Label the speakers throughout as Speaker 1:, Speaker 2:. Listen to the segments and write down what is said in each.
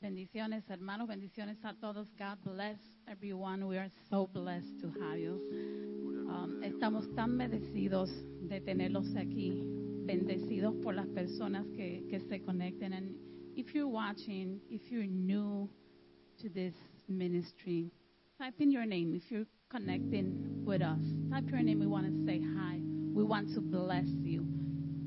Speaker 1: Bendiciones, hermanos, bendiciones a todos. God bless everyone. We are so blessed to have you. Um, estamos tan bendecidos de tenerlos aquí, bendecidos por las personas que, que se conecten. And if you're watching, if you're new to this ministry, type in your name. If you're connecting with us, type your name. We want to say hi. We want to bless you.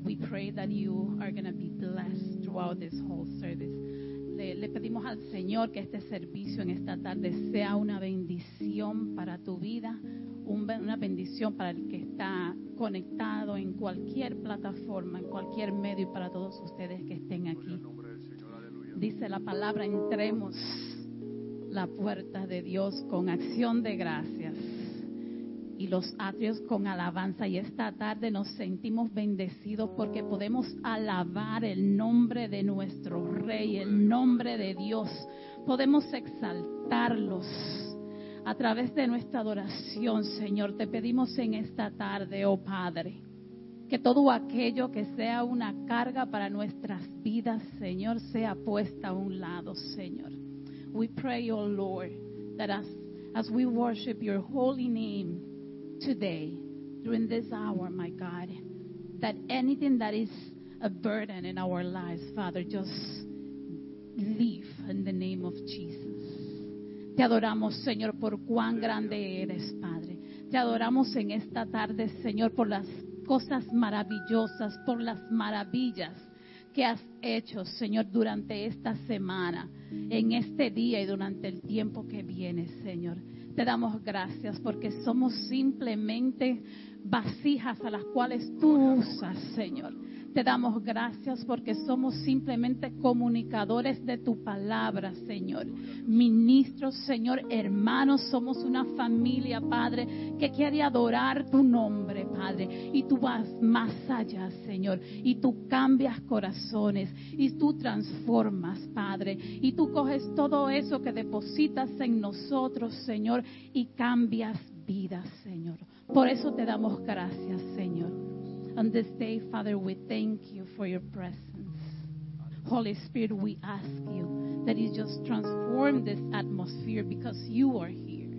Speaker 1: We pray that you are going to be blessed throughout this whole service. Le, le, pedimos al Señor que este servicio en esta tarde sea una bendición para tu vida, un, una bendición para el que está conectado en cualquier plataforma, en cualquier medio y para todos ustedes que estén aquí. Dice la palabra, entremos la puerta de Dios con acción de gracias y los atrios con alabanza. Y esta tarde nos sentimos bendecidos porque podemos alabar el nombre de nuestro Rey, el nombre de Dios. Podemos exaltarlos a través de nuestra adoración, Señor. Te pedimos en esta tarde, oh Padre, que todo aquello que sea una carga para nuestras vidas, Señor, sea puesta a un lado, Señor. We pray, oh Lord, that as, as we worship your holy name, today, during this hour, my God, that anything that is a burden in our lives, Father, just leave in the name of Jesus. Te adoramos, Señor, por cuán grande eres, Padre. Te adoramos en esta tarde, Señor, por las cosas maravillosas, por las maravillas que has hecho, Señor, durante esta semana, en este día y durante el tiempo que viene, Señor. Te damos gracias porque somos simplemente vasijas a las cuales tú usas, Señor. Te damos gracias porque somos simplemente comunicadores de tu palabra, Señor. Ministros, Señor, hermanos, somos una familia, Padre, que quiere adorar tu nombre, Padre. Y tú vas más allá, Señor. Y tú cambias corazones. Y tú transformas, Padre. Y tú coges todo eso que depositas en nosotros, Señor, y cambias vidas, Señor. Por eso te damos gracias, Señor. On this day, Father, we thank you for your presence. Holy Spirit, we ask you that you just transform this atmosphere because you are here.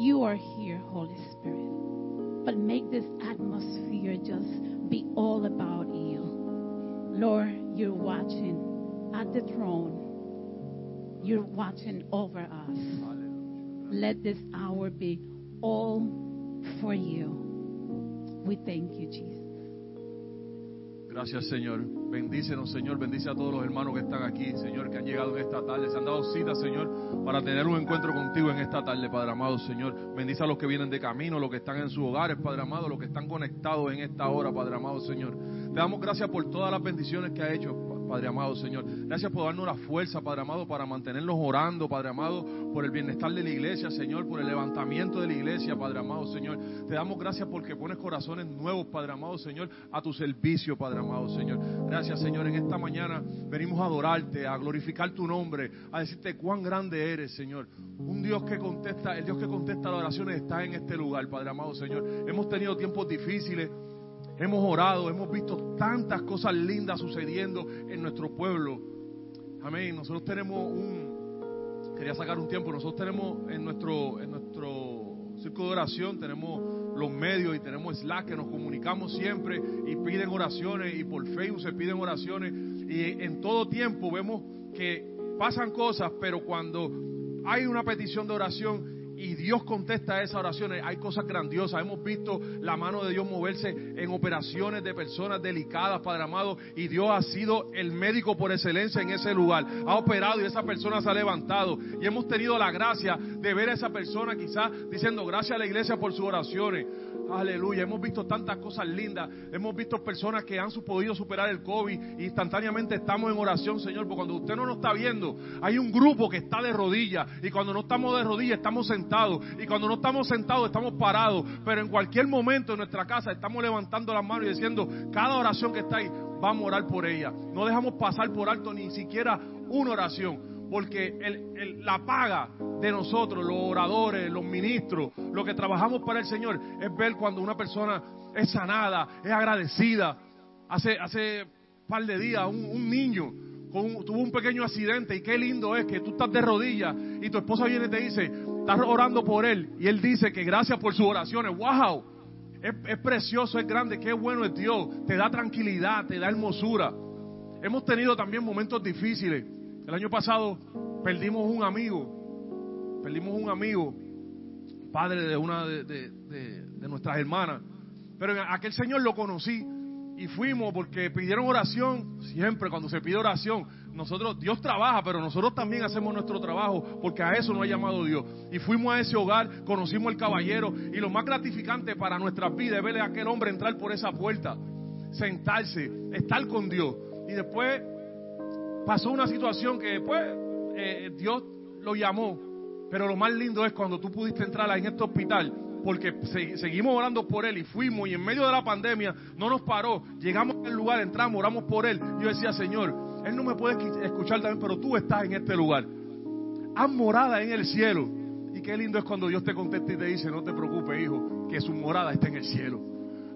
Speaker 1: You are here, Holy Spirit. But make this atmosphere just be all about you. Lord, you're watching at the throne. You're watching over us. Let this hour be all for you. We thank you, Jesus.
Speaker 2: Gracias, Señor. Bendícenos, Señor. Bendice a todos los hermanos que están aquí, Señor, que han llegado en esta tarde. Se han dado cita, Señor, para tener un encuentro contigo en esta tarde, Padre amado, Señor. Bendice a los que vienen de camino, los que están en sus hogares, Padre amado, los que están conectados en esta hora, Padre amado, Señor. Te damos gracias por todas las bendiciones que ha hecho, Padre amado, Señor. Gracias por darnos la fuerza, Padre amado, para mantenernos orando, Padre amado, por el bienestar de la iglesia, Señor, por el levantamiento de la iglesia, Padre amado, Señor. Te damos gracias porque pones corazones nuevos, Padre amado, Señor, a tu servicio, Padre amado, Señor. Gracias, Señor. En esta mañana venimos a adorarte, a glorificar tu nombre, a decirte cuán grande eres, Señor. Un Dios que contesta, el Dios que contesta las oraciones está en este lugar, Padre amado, Señor. Hemos tenido tiempos difíciles. Hemos orado, hemos visto tantas cosas lindas sucediendo en nuestro pueblo. Amén. Nosotros tenemos un, quería sacar un tiempo, nosotros tenemos en nuestro, en nuestro círculo de oración, tenemos los medios y tenemos Slack que nos comunicamos siempre y piden oraciones y por Facebook se piden oraciones y en todo tiempo vemos que pasan cosas, pero cuando hay una petición de oración y Dios contesta esas oraciones. Hay cosas grandiosas. Hemos visto la mano de Dios moverse en operaciones de personas delicadas, Padre amado, y Dios ha sido el médico por excelencia en ese lugar. Ha operado y esa persona se ha levantado. Y hemos tenido la gracia de ver a esa persona quizás diciendo gracias a la iglesia por sus oraciones. Aleluya, hemos visto tantas cosas lindas. Hemos visto personas que han podido superar el COVID y instantáneamente estamos en oración, Señor. Porque cuando usted no nos está viendo, hay un grupo que está de rodillas. Y cuando no estamos de rodillas, estamos sentados. Y cuando no estamos sentados, estamos parados. Pero en cualquier momento en nuestra casa estamos levantando las manos y diciendo, cada oración que está ahí, vamos a orar por ella. No dejamos pasar por alto ni siquiera una oración porque la paga de nosotros, los oradores, los ministros, lo que trabajamos para el Señor, es ver cuando una persona es sanada, es agradecida. Hace, hace par de días, un, un niño con tuvo un pequeño accidente y qué lindo es que tú estás de rodillas y tu esposa viene y te dice, estás orando por él y él dice que gracias por sus oraciones. ¡Wow! Es, es precioso, es grande, qué bueno es Dios. Te da tranquilidad, te da hermosura. Hemos tenido también momentos difíciles. El año pasado perdimos un amigo, perdimos un amigo, padre de una de, nuestras hermanas. Pero aquel señor lo conocí y fuimos porque pidieron oración. Siempre cuando se pide oración, nosotros, Dios trabaja, pero nosotros también hacemos nuestro trabajo porque a eso nos ha llamado Dios. Y fuimos a ese hogar, conocimos al caballero y lo más gratificante para nuestras vidas es verle a aquel hombre entrar por esa puerta, sentarse, estar con Dios. Y después pasó una situación que después eh, Dios lo llamó. Pero lo más lindo es cuando tú pudiste entrar en este hospital, porque se- seguimos orando por él y fuimos y en medio de la pandemia no nos paró. Llegamos al lugar, entramos, oramos por él. Yo decía, Señor, él no me puede escuchar también, pero tú estás en este lugar. Haz morada en el cielo. Y qué lindo es cuando Dios te contesta y te dice, no te preocupes, hijo, que su morada está en el cielo.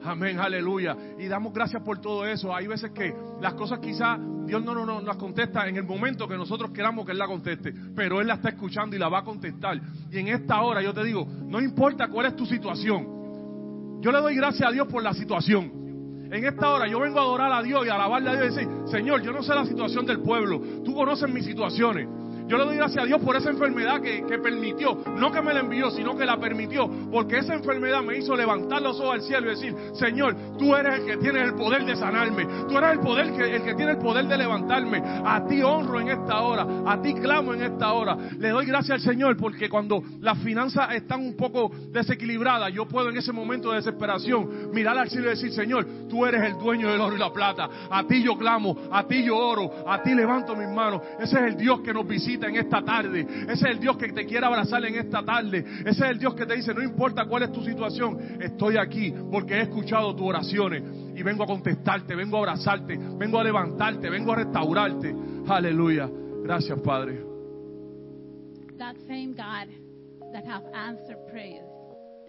Speaker 2: Amén, aleluya. Y damos gracias por todo eso. Hay veces que las cosas quizás Dios no, no, las contesta en el momento que nosotros queramos que Él la conteste, pero Él la está escuchando y la va a contestar. Y en esta hora yo te digo, no importa cuál es tu situación, yo le doy gracias a Dios por la situación. En esta hora yo vengo a adorar a Dios y a alabarle a Dios y decir, Señor, yo no sé la situación del pueblo, tú conoces mis situaciones. Yo le doy gracias a Dios por esa enfermedad que, que permitió, no que me la envió, sino que la permitió, porque esa enfermedad me hizo levantar los ojos al cielo y decir, Señor, tú eres el que tiene el poder de sanarme, tú eres el poder que, el que tiene el poder de levantarme. A ti honro en esta hora, a ti clamo en esta hora. Le doy gracias al Señor porque cuando las finanzas están un poco desequilibradas, yo puedo en ese momento de desesperación mirar al cielo y decir, Señor, tú eres el dueño del oro y la plata. A ti yo clamo, a ti yo oro, a ti levanto mis manos. Ese es el Dios que nos visita en esta tarde. Ese es el Dios que te quiere abrazar en esta tarde. Ese es el Dios que te dice, no importa cuál es tu situación, estoy aquí porque he escuchado tus oraciones y vengo a contestarte, vengo a abrazarte, vengo a levantarte, vengo a restaurarte. Aleluya. Gracias, Padre.
Speaker 1: that same God that have answered prayers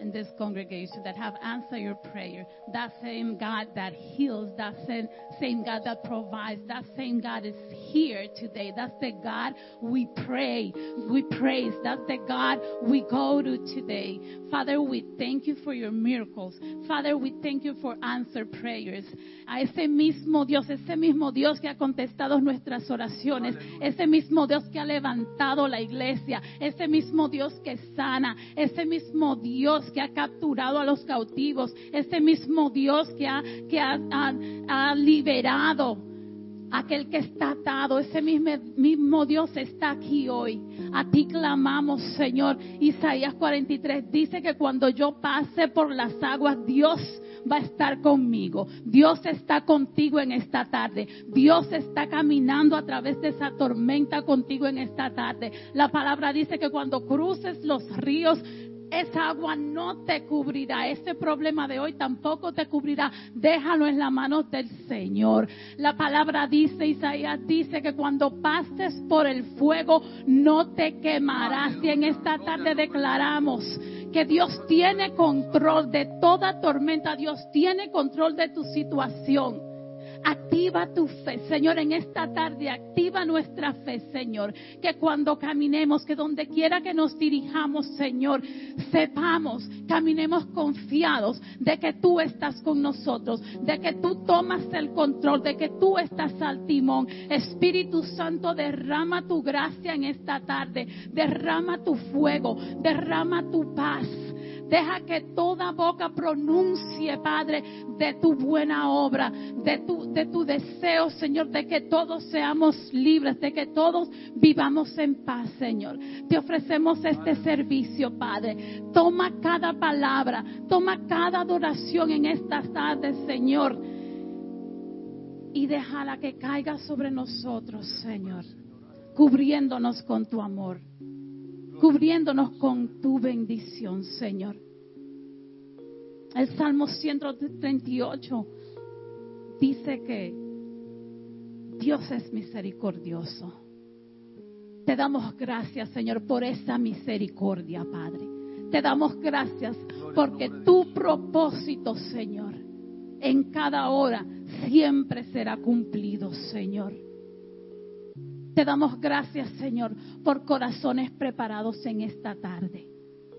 Speaker 1: in this congregation, that have answered your prayer, that same God that heals, that same, same God that provides, that same God is here today. That's the God we pray, we praise. That's the God we go to today. Father, we thank you for your miracles. Father, we thank you for answered prayers. A ese mismo Dios, ese mismo Dios que ha contestado nuestras oraciones, ese mismo Dios que ha levantado la iglesia, ese mismo Dios que sana, ese mismo Dios que ha capturado a los cautivos, ese mismo Dios que ha, que ha, ha- ha liberado aquel que está atado, ese mismo, mismo Dios está aquí hoy. A ti clamamos, Señor. Isaías 43 dice que cuando yo pase por las aguas, Dios va a estar conmigo. Dios está contigo en esta tarde. Dios está caminando a través de esa tormenta contigo en esta tarde. La palabra dice que cuando cruces los ríos, esa agua no te cubrirá. Ese problema de hoy tampoco te cubrirá. Déjalo en la mano del Señor. La palabra dice, Isaías dice que cuando pases por el fuego no te quemarás. Y en esta tarde declaramos que Dios tiene control de toda tormenta. Dios tiene control de tu situación. Activa tu fe, Señor, en esta tarde. Activa nuestra fe, Señor. Que cuando caminemos, que donde quiera que nos dirijamos, Señor, sepamos, caminemos confiados de que tú estás con nosotros, de que tú tomas el control, de que tú estás al timón. Espíritu Santo, derrama tu gracia en esta tarde. Derrama tu fuego, derrama tu paz. Deja que toda boca pronuncie, Padre, de tu buena obra, de tu, de tu deseo, Señor, de que todos seamos libres, de que todos vivamos en paz, Señor. Te ofrecemos este servicio, Padre. Toma cada palabra, toma cada adoración en estas tardes, Señor. Y déjala que caiga sobre nosotros, Señor, cubriéndonos con tu amor cubriéndonos con tu bendición, Señor. El Salmo 138 dice que Dios es misericordioso. Te damos gracias, Señor, por esa misericordia, Padre. Te damos gracias porque tu propósito, Señor, en cada hora siempre será cumplido, Señor. Te damos gracias, Señor, por corazones preparados en esta tarde.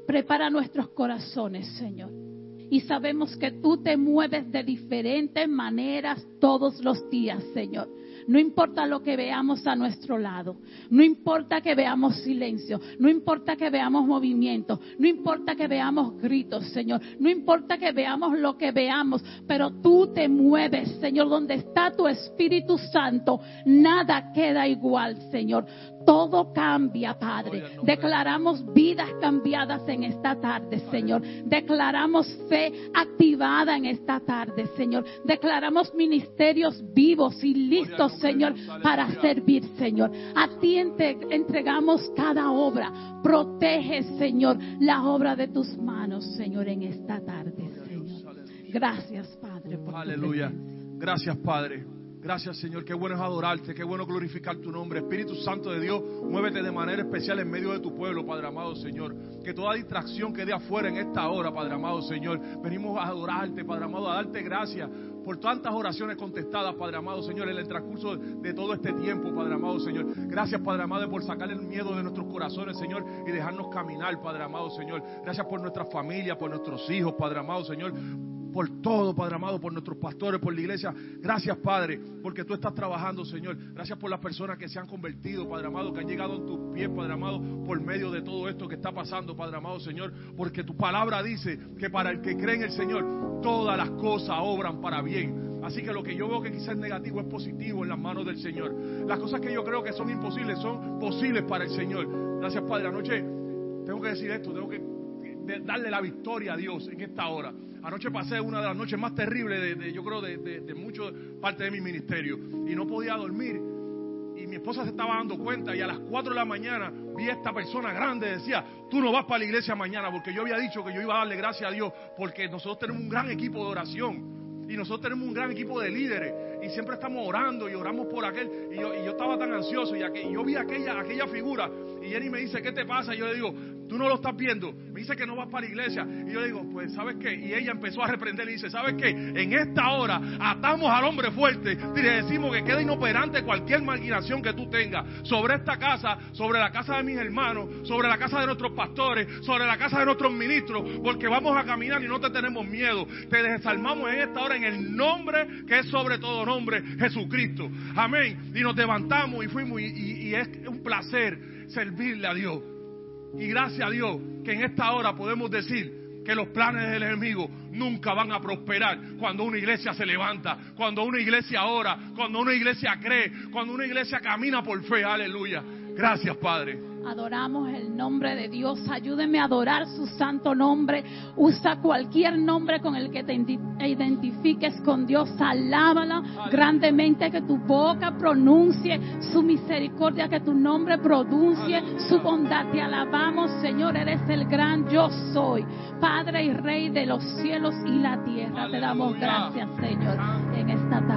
Speaker 1: Prepara nuestros corazones, Señor. Y sabemos que tú te mueves de diferentes maneras todos los días, Señor. No importa lo que veamos a nuestro lado, no importa que veamos silencio, no importa que veamos movimiento, no importa que veamos gritos, Señor, no importa que veamos lo que veamos, pero tú te mueves, Señor, donde está tu Espíritu Santo, nada queda igual, Señor. Todo cambia, Padre. Declaramos vidas cambiadas en esta tarde, Señor. Declaramos fe activada en esta tarde, Señor. Declaramos ministerios vivos y listos, Señor, para servir, Señor. A ti entregamos cada obra. Protege, Señor, la obra de tus manos, Señor, en esta tarde, Señor. Gracias, Padre.
Speaker 2: Aleluya. Gracias, Padre. Gracias, Señor. Qué bueno es adorarte, qué bueno glorificar tu nombre. Espíritu Santo de Dios, muévete de manera especial en medio de tu pueblo, Padre amado, Señor. Que toda distracción quede afuera en esta hora, Padre amado, Señor. Venimos a adorarte, Padre amado, a darte gracias por tantas oraciones contestadas, Padre amado, Señor, en el transcurso de todo este tiempo, Padre amado, Señor. Gracias, Padre amado, por sacar el miedo de nuestros corazones, Señor, y dejarnos caminar, Padre amado, Señor. Gracias por nuestra familia, por nuestros hijos, Padre amado, Señor por todo, Padre amado, por nuestros pastores, por la iglesia. Gracias, Padre, porque tú estás trabajando, Señor. Gracias por las personas que se han convertido, Padre amado, que han llegado en tus pies, Padre amado, por medio de todo esto que está pasando, Padre amado, Señor. Porque tu palabra dice que para el que cree en el Señor, todas las cosas obran para bien. Así que lo que yo veo que quizás es negativo es positivo en las manos del Señor. Las cosas que yo creo que son imposibles son posibles para el Señor. Gracias, Padre. Anoche tengo que decir esto, tengo que darle la victoria a Dios en esta hora. Anoche pasé una de las noches más terribles de, yo creo, de, de, mucho parte de mi ministerio. Y no podía dormir. Y mi esposa se estaba dando cuenta y a las 4 de la mañana vi a esta persona grande decía, tú no vas para la iglesia mañana porque yo había dicho que yo iba a darle gracias a Dios porque nosotros tenemos un gran equipo de oración y nosotros tenemos un gran equipo de líderes y siempre estamos orando y oramos por aquel y yo, y yo estaba tan ansioso y, y yo vi aquella, aquella figura y Jenny me dice, ¿qué te pasa? Y yo le digo, Tú no lo estás viendo. Me dice que no vas para la iglesia. Y yo digo, pues, ¿sabes qué? Y ella empezó a reprender y dice, ¿sabes qué? En esta hora atamos al hombre fuerte y le decimos que queda inoperante cualquier maquinación que tú tengas sobre esta casa, sobre la casa de mis hermanos, sobre la casa de nuestros pastores, sobre la casa de nuestros ministros, porque vamos a caminar y no te tenemos miedo. Te desarmamos en esta hora en el nombre que es sobre todo nombre, Jesucristo. Amén. Y nos levantamos y fuimos y es un placer servirle a Dios. Y gracias a Dios que en esta hora podemos decir que los planes del enemigo nunca van a prosperar cuando una iglesia se levanta, cuando una iglesia ora, cuando una iglesia cree, cuando una iglesia camina por fe. Aleluya. Gracias, Padre.
Speaker 1: Adoramos el nombre de Dios. Ayúdeme a adorar su santo nombre. Usa cualquier nombre con el que te identifiques con Dios. Alábala grandemente que tu boca pronuncie su misericordia, que tu nombre pronuncie su bondad. Te alabamos, Señor. Eres el gran yo soy. Padre y Rey de los cielos y la tierra. Te damos gracias, Señor, en esta tarde.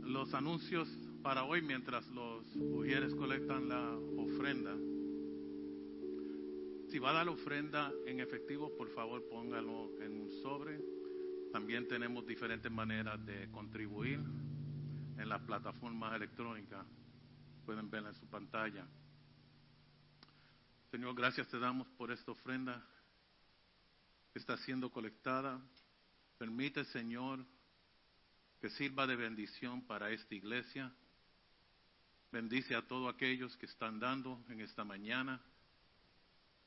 Speaker 3: Los anuncios para hoy mientras los mujeres colectan la ofrenda. Si va a dar ofrenda en efectivo, por favor póngalo en un sobre. También tenemos diferentes maneras de contribuir en las plataformas electrónicas. Pueden verla en su pantalla. Señor, gracias te damos por esta ofrenda que está siendo colectada Permite, Señor, que sirva de bendición para esta iglesia. Bendice a todos aquellos que están dando en esta mañana,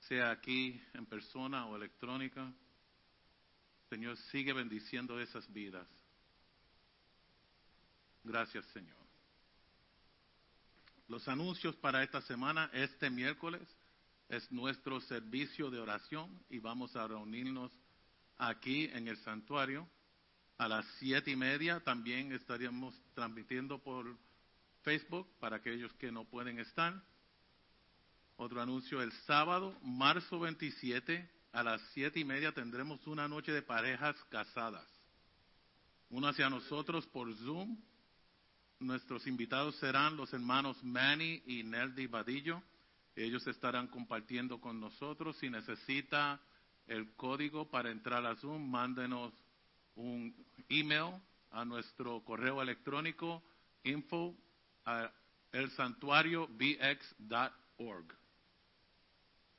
Speaker 3: sea aquí en persona o electrónica. Señor, sigue bendiciendo esas vidas. Gracias, Señor. Los anuncios para esta semana, este miércoles, es nuestro servicio de oración y vamos a reunirnos aquí en el santuario a las siete y media. También estaríamos transmitiendo por Facebook para aquellos que no pueden estar. Otro anuncio el sábado, marzo 27, a las siete y media tendremos una noche de parejas casadas. Uno hacia nosotros por Zoom. Nuestros invitados serán los hermanos Manny y Neldy Vadillo. Ellos estarán compartiendo con nosotros. Si necesita el código para entrar a Zoom, mándenos un email a nuestro correo electrónico info a elsantuariobx.org.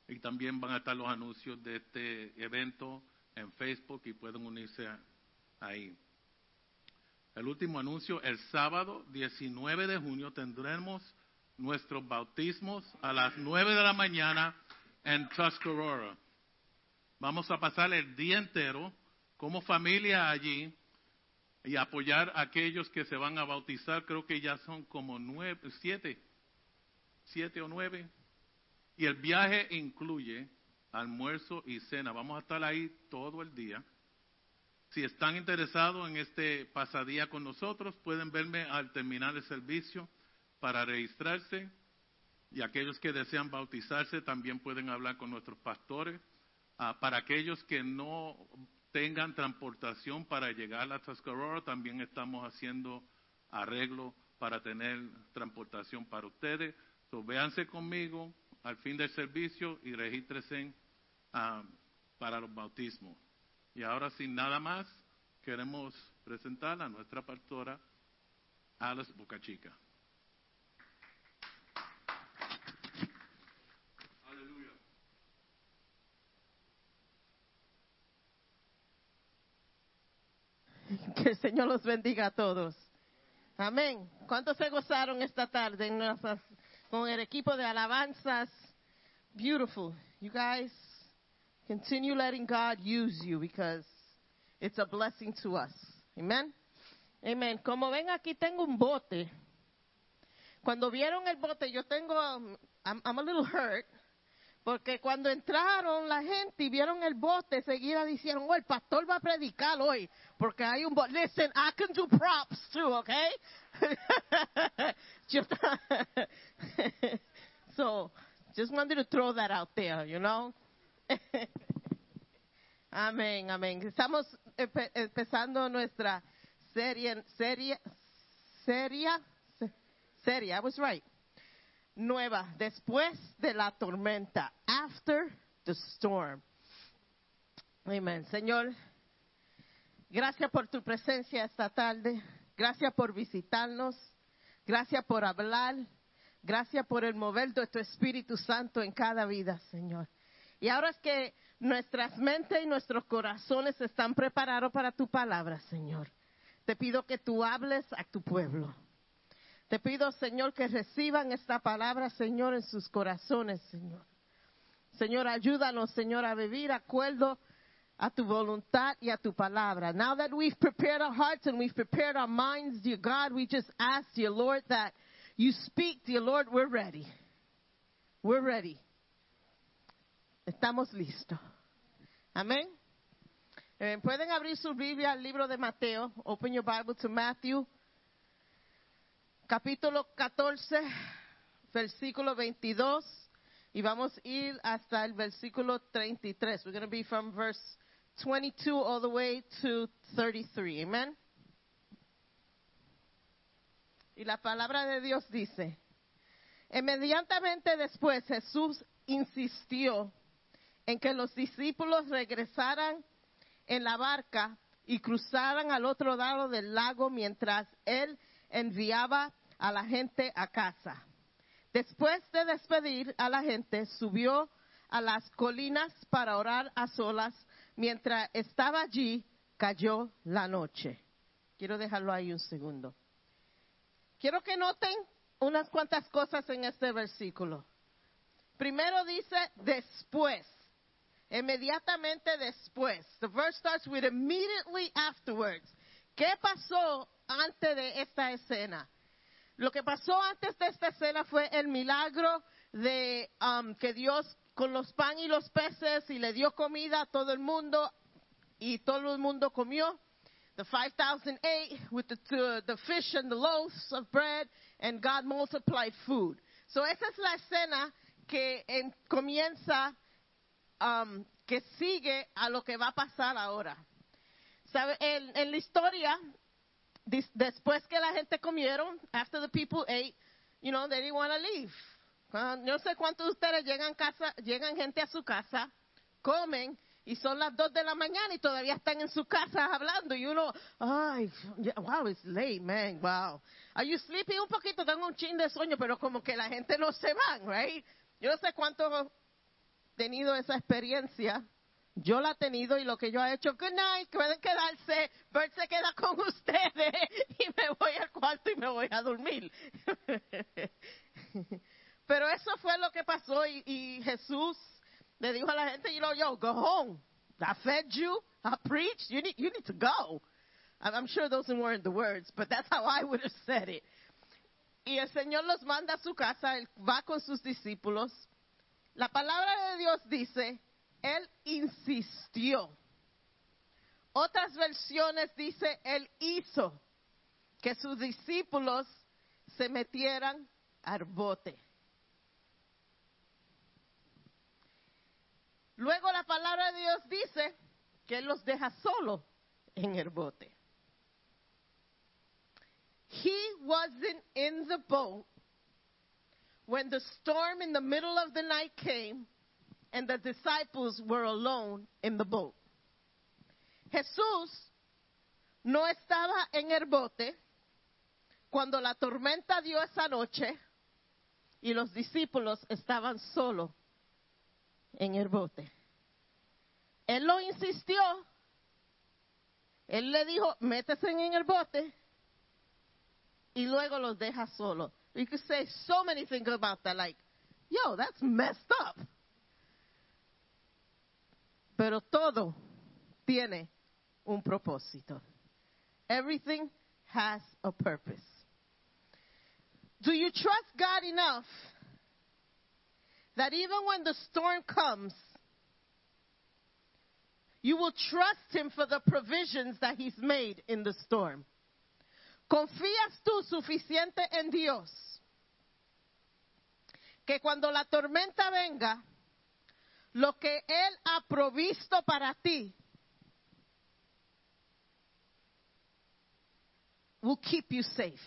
Speaker 3: Y también van a estar los anuncios de este evento en Facebook y pueden unirse ahí. El último anuncio, el sábado 19 de junio tendremos nuestros bautismos a las 9 de la mañana en Tuscarora. Vamos a pasar el día entero como familia allí y apoyar a aquellos que se van a bautizar. Creo que ya son como nueve, siete, siete o nueve. Y el viaje incluye almuerzo y cena. Vamos a estar ahí todo el día. Si están interesados en este pasadía con nosotros, pueden verme al terminar el servicio para registrarse. Y aquellos que desean bautizarse también pueden hablar con nuestros pastores. Ah, para aquellos que no tengan transportación para llegar a Tuscarora, también estamos haciendo arreglo para tener transportación para ustedes. So, véanse conmigo al fin del servicio y regístrense ah, para los bautismos. Y ahora, sin nada más, queremos presentar a nuestra pastora, Alice Bocachica.
Speaker 4: Que el Señor los bendiga a todos. Amén. ¿Cuántos se gozaron esta tarde en nuestras- con el equipo de alabanzas? Beautiful. You guys continue letting God use you because it's a blessing to us. Amen. Amen. Como ven aquí tengo un bote. Cuando vieron el bote, yo tengo, um, I'm, I'm a little hurt. Porque cuando entraron la gente y vieron el bote, seguida dijeron, oh, el pastor va a predicar hoy, porque hay un bote. Listen, I can do props too, okay? Yo- so, just wanted to throw that out there, you know? amén, amén. Estamos empe- empezando nuestra serie, serie, seria, se- seria, I was right nueva después de la tormenta, after the storm. Amen. Señor, gracias por tu presencia esta tarde. Gracias por visitarnos. Gracias por hablar. Gracias por el mover de tu Espíritu Santo en cada vida, Señor. Y ahora es que nuestras mentes y nuestros corazones están preparados para tu palabra, Señor. Te pido que tú hables a tu pueblo. Te pido, Señor, que reciban esta palabra, Señor, en sus corazones, Señor. Señor, ayúdanos, Señor, a vivir acuerdo a tu voluntad y a tu palabra. Now that we've prepared our hearts and we've prepared our minds, dear God, we just ask, dear Lord, that you speak, dear Lord, we're ready. We're ready. Estamos listos. Amén. Eh, Pueden abrir su Biblia al libro de Mateo. Open your Bible to Matthew capítulo 14, versículo 22, y vamos a ir hasta el versículo 33. We're going to be from verse 22 all the way to 33. Amen. Y la palabra de Dios dice, inmediatamente después Jesús insistió en que los discípulos regresaran en la barca y cruzaran al otro lado del lago mientras él enviaba a la gente a casa. Después de despedir a la gente, subió a las colinas para orar a solas. Mientras estaba allí, cayó la noche. Quiero dejarlo ahí un segundo. Quiero que noten unas cuantas cosas en este versículo. Primero dice después, inmediatamente después. The verse starts with immediately afterwards. ¿Qué pasó antes de esta escena? Lo que pasó antes de esta escena fue el milagro de um, que Dios con los pan y los peces y le dio comida a todo el mundo y todo el mundo comió. The 5,000 ate with the, the, fish and the loaves of bread and God multiplied food. So esa es la escena que en- comienza, um, que sigue a lo que va a pasar ahora. ¿Sabe? En, la historia, después que la gente comieron, after the people ate, you know, they didn't want to leave. Ah, No sé cuántos de ustedes llegan, casa, llegan gente a su casa, comen, y son las dos de la mañana y todavía están en su casa hablando. Y uno, ay, wow, it's late, man, wow. Are you sleepy? Un poquito, tengo un chin de sueño, pero como que la gente no se van, right? Yo no sé cuántos han tenido esa experiencia. Yo la he tenido y lo que yo he hecho, good night, pueden quedarse, Bert se queda con ustedes y me voy al cuarto y me voy a dormir. Pero eso fue lo que pasó y, Jesús le dijo a la gente, you know, yo, go home. I fed you, I preached, you need, you need to go. I'm I'm sure those weren't the words, but that's how I would have said it. Y el Señor los manda a su casa, él va con sus discípulos. La palabra de Dios dice, Él insistió. Otras versiones dice, Él hizo que sus discípulos se metieran al bote. Luego la palabra de Dios dice que los deja solo en el bote. He wasn't in the boat when the storm in the middle of the night came and the disciples were alone in the boat. Jesús no estaba en el bote cuando la tormenta dio esa noche y los discípulos estaban solos en el bote. Él lo insistió. Él le dijo, métese en el bote y luego los deja solos. You could say so many things about that, like, yo, that's messed up. Pero todo tiene un propósito. Everything has a purpose. Do you trust God enough that even when the storm comes, you will trust Him for the provisions that He's made in the storm? ¿Confías tú suficiente en Dios que cuando la tormenta venga, lo que Él ha provisto para ti will keep you safe?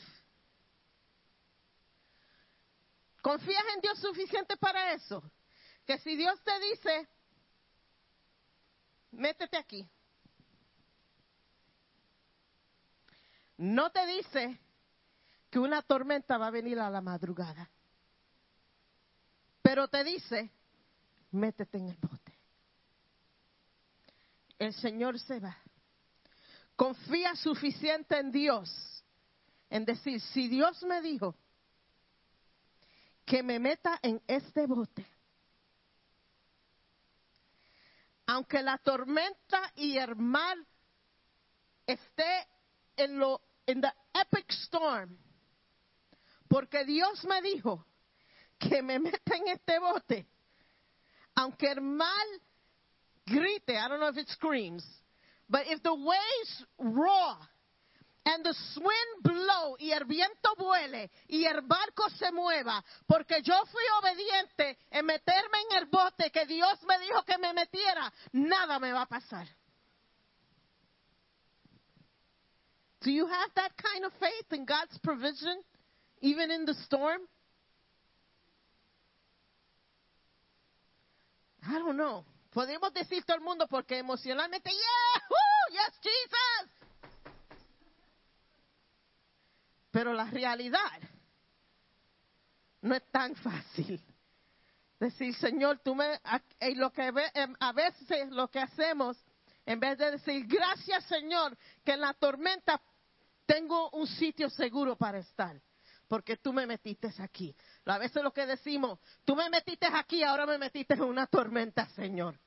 Speaker 4: ¿Confías en Dios suficiente para eso? Que si Dios te dice, métete aquí, no te dice que una tormenta va a venir a la madrugada, pero te dice, métete en el bote. El Señor se va. Confía suficiente en Dios, en decir, si Dios me dijo que me meta en este bote, aunque la tormenta y el mar esté en lo en the epic storm, porque Dios me dijo que me meta en este bote, aunque el mar grite, I don't know if it screams, but if the waves roar and the wind blow y el viento vuele y el barco se mueva, porque yo fui obediente en meterme en el bote que Dios me dijo que me metiera, nada me va a pasar. Do you have that kind of faith in God's provision, even in the storm? Know. Podemos decir todo el mundo porque emocionalmente, yeah, woo, yes, Jesus. Pero la realidad no es tan fácil. Decir, Señor, tú me, y lo que em, a veces lo que hacemos, en vez de decir, gracias Señor, que en la tormenta tengo un sitio seguro para estar, porque tú me metiste aquí. A veces lo que decimos, tú me metiste aquí, ahora me metiste en una tormenta, Señor.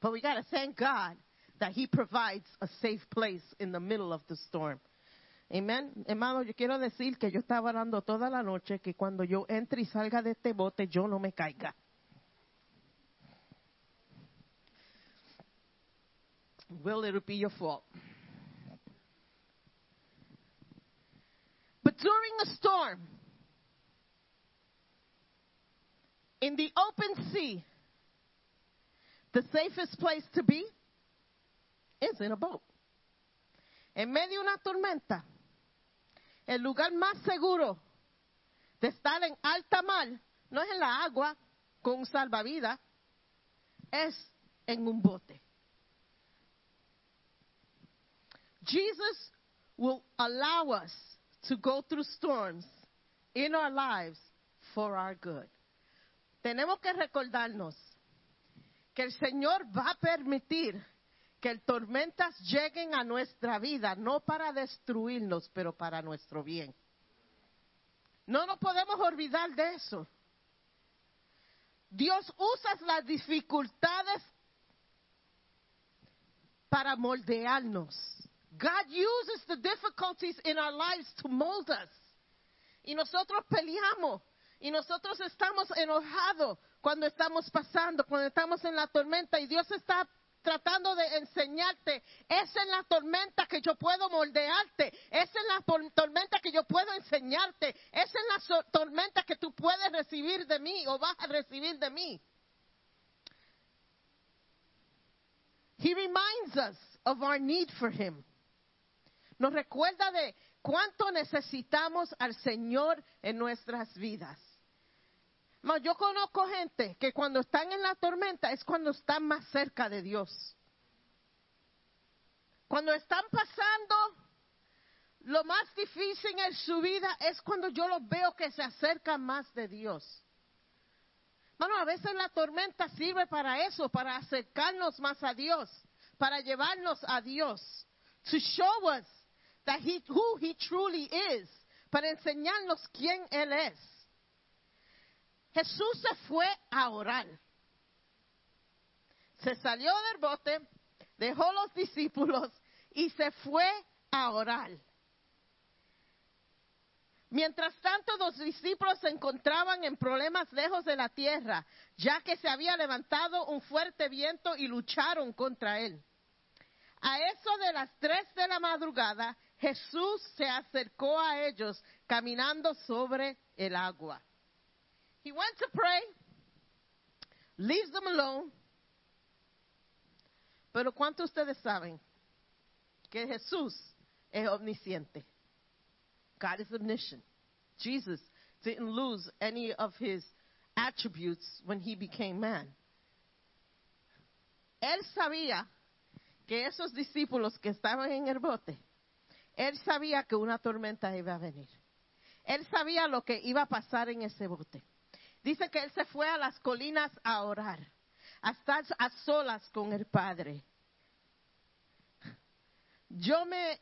Speaker 4: But we gotta thank God that He provides a safe place in the middle of the storm. Amén. Hermano, yo quiero decir que yo estaba orando toda la noche que cuando yo entre y salga de este bote, yo no me caiga. Will it be your fault? During a storm, in the open sea, the safest place to be is in a boat. En medio de una tormenta, el lugar más seguro de estar en alta mar no es en la agua con salvavidas, es en un bote. Jesus will allow us to go through storms in our lives for our good. Tenemos que recordarnos que el Señor va a permitir que tormentas lleguen a nuestra vida, no para destruirnos, pero para nuestro bien. No nos podemos olvidar de eso. Dios usa las dificultades para moldearnos. God uses the difficulties in our lives to mold us. Y nosotros peleamos. Y nosotros estamos enojados cuando estamos pasando, cuando estamos en la tormenta. Y Dios está tratando de enseñarte. Es en la tormenta que yo puedo moldearte. Es en la tormenta que yo puedo enseñarte. Es en la so- tormenta que tú puedes recibir de mí o vas a recibir de mí. He reminds us of our need for Him. Nos recuerda de cuánto necesitamos al Señor en nuestras vidas. Yo conozco gente que cuando están en la tormenta es cuando están más cerca de Dios. Cuando están pasando lo más difícil en su vida es cuando yo los veo que se acercan más de Dios. Bueno, a veces la tormenta sirve para eso, para acercarnos más a Dios, para llevarnos a Dios, to show us who He truly is, para enseñarnos quién Él es. Jesús se fue a orar. Se salió del bote, dejó los discípulos y se fue a orar. Mientras tanto, los discípulos se encontraban en problemas lejos de la tierra, ya que se había levantado un fuerte viento y lucharon contra él. A eso de las tres de la madrugada, Jesús se acercó a ellos caminando sobre el agua. He went to pray, leaves them alone. Pero ¿cuántos de ustedes saben que Jesús es omnisciente? God is omniscient. Jesus didn't lose any of his attributes when he became man. Él sabía que esos discípulos que estaban en el bote, él sabía que una tormenta iba a venir. Él sabía lo que iba a pasar en ese bote. Dice que él se fue a las colinas a orar, a estar a solas con el Padre. Yo me,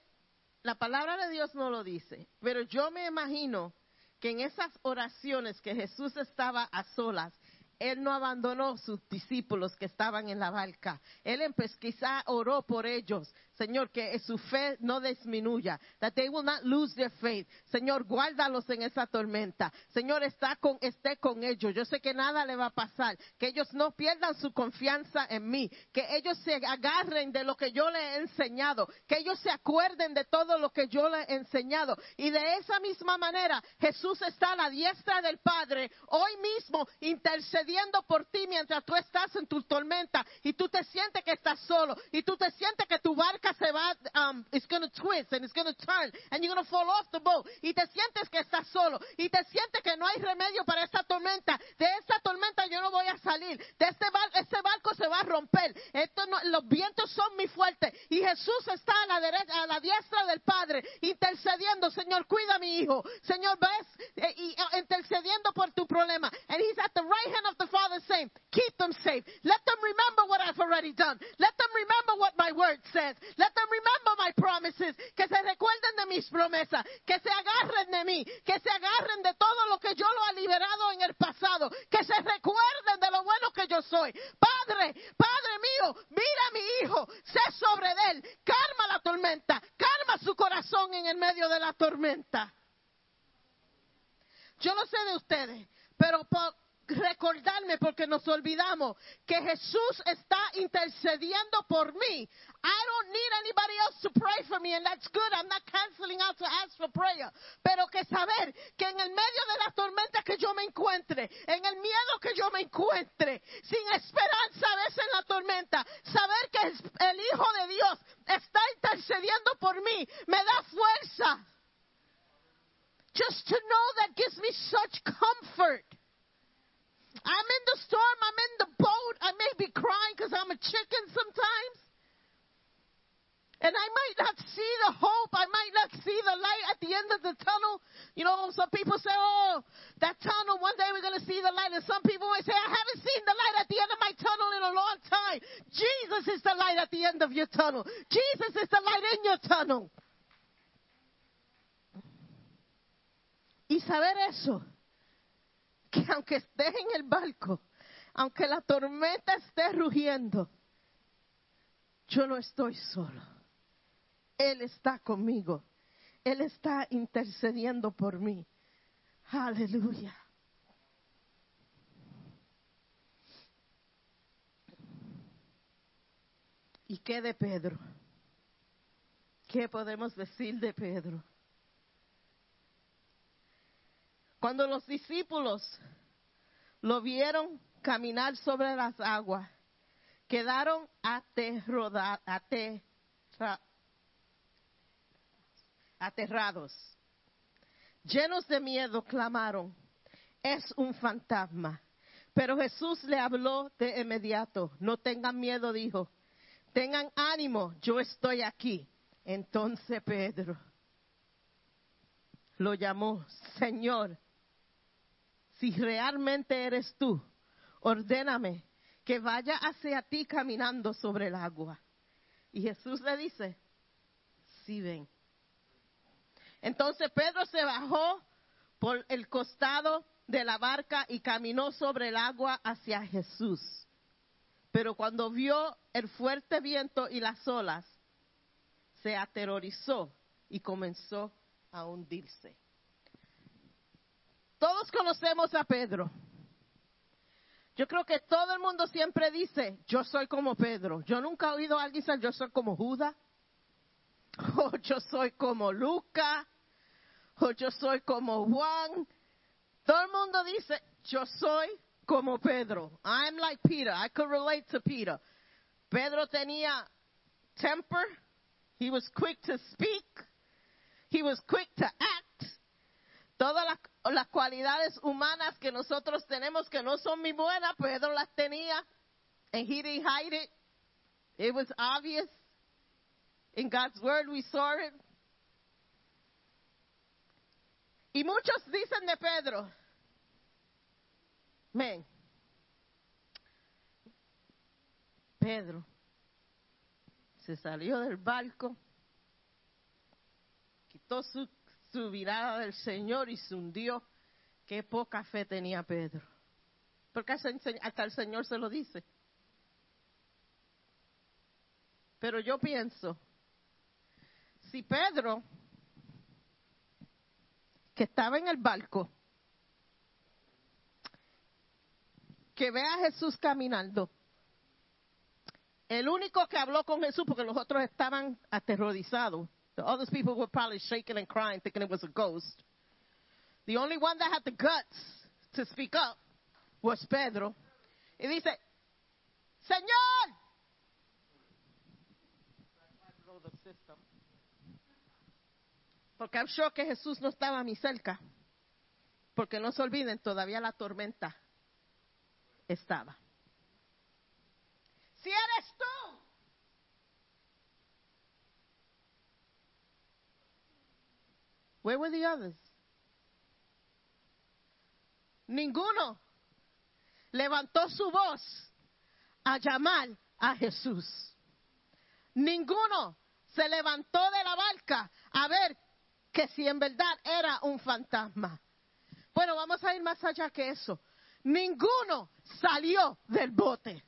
Speaker 4: la palabra de Dios no lo dice, pero yo me imagino que en esas oraciones que Jesús estaba a solas, él no abandonó sus discípulos que estaban en la barca. Él empezó, quizá oró por ellos. Señor, que su fe no disminuya. That they will not lose their faith. Señor, guárdalos en esa tormenta. Señor, está con, esté con ellos. Yo sé que nada le va a pasar. Que ellos no pierdan su confianza en mí. Que ellos se agarren de lo que yo les he enseñado. Que ellos se acuerden de todo lo que yo les he enseñado. Y de esa misma manera, Jesús está a la diestra del Padre hoy mismo intercediendo por ti mientras tú estás en tu tormenta y tú te sientes que estás solo y tú te sientes que tu barca barca se va, um, it's going to twist and it's going to turn and you're going to fall off the boat. Y te sientes que estás solo y te sientes que no hay remedio para esta tormenta. De esta tormenta yo no voy a salir. De este bar, este barco se va a romper. Esto no- los vientos son muy fuertes y Jesús está a la derecha, a la diestra del Padre intercediendo. Señor, cuida a mi hijo. Señor, ves eh, y eh, intercediendo por tu problema. And he's at the right hand of the Father saying, keep them safe. Let them remember what I've already done. Let them remember what my word says. Let them remember my promises. Que se recuerden de mis promesas. Que se agarren de mí. Que se agarren de todo lo que yo lo he liberado en el pasado. Que se recuerden de lo bueno que yo soy. Padre, Padre mío, mira a mi hijo. Sé sobre él. Calma la tormenta. Calma su corazón en el medio de la tormenta. Yo no sé de ustedes, pero por recordarme porque nos olvidamos que Jesús está intercediendo por mí. I don't need anybody else to pray for me and that's good. I'm not canceling out to ask for prayer. Pero que saber que en el medio de la tormenta que yo me encuentre, en el miedo que yo me encuentre, sin esperanza a veces en la tormenta, saber que el Hijo de Dios está intercediendo por mí, me da fuerza. Just to know that gives me such comfort. I'm in the storm, I'm in the boat, I may be crying because I'm a chicken sometimes. And I might not see the hope, I might not see the light at the end of the tunnel. You know, some people say, oh, that tunnel, one day we're going to see the light. And some people might say, I haven't seen the light at the end of my tunnel in a long time. Jesus is the light at the end of your tunnel. Jesus is the light in your tunnel. Y saber eso, que aunque estés en el barco, aunque la tormenta esté rugiendo, yo no estoy solo. Él está conmigo. Él está intercediendo por mí. Aleluya. ¿Y qué de Pedro? ¿Qué podemos decir de Pedro? Cuando los discípulos lo vieron caminar sobre las aguas, quedaron aterrados. Llenos de miedo, clamaron, es un fantasma. Pero Jesús le habló de inmediato. No tengan miedo, dijo. Tengan ánimo, yo estoy aquí. Entonces Pedro lo llamó, Señor, si realmente eres tú, ordéname que vaya hacia ti caminando sobre el agua. Y Jesús le dice, sí ven. Entonces Pedro se bajó por el costado de la barca y caminó sobre el agua hacia Jesús. Pero cuando vio el fuerte viento y las olas, se aterrorizó y comenzó a hundirse. Todos conocemos a Pedro. Yo creo que todo el mundo siempre dice, yo soy como Pedro. Yo nunca he oído a alguien decir, yo soy como Judas. O yo soy como Luca. O yo soy como Juan. Todo el mundo dice, yo soy como Pedro. I'm like Peter. I could relate to Peter. Pedro tenía temper. He was quick to speak. He was quick to act. Todas las, las cualidades humanas que nosotros tenemos que no son muy buenas, Pedro las tenía. And he didn't hide it. It was obvious. In God's word we saw it. Y muchos dicen de Pedro, men, Pedro se salió del barco, quitó su, su mirada del Señor y se hundió. Qué poca fe tenía Pedro. Porque hasta el Señor se lo dice. Pero yo pienso, si Pedro, que estaba en el barco, que ve a Jesús caminando, el único que habló con Jesús, porque los otros estaban aterrorizados. The other people were probably shaking and crying, thinking it was a ghost. The only one that had the guts to speak up was Pedro. Y dice, Señor. Porque I'm sure que Jesús no estaba a mi cerca. Porque no se olviden, todavía la tormenta estaba. Si eres tú, where were the others? Ninguno levantó su voz a llamar a Jesús. Ninguno se levantó de la barca a ver que si en verdad era un fantasma. Bueno, vamos a ir más allá que eso. Ninguno salió del bote.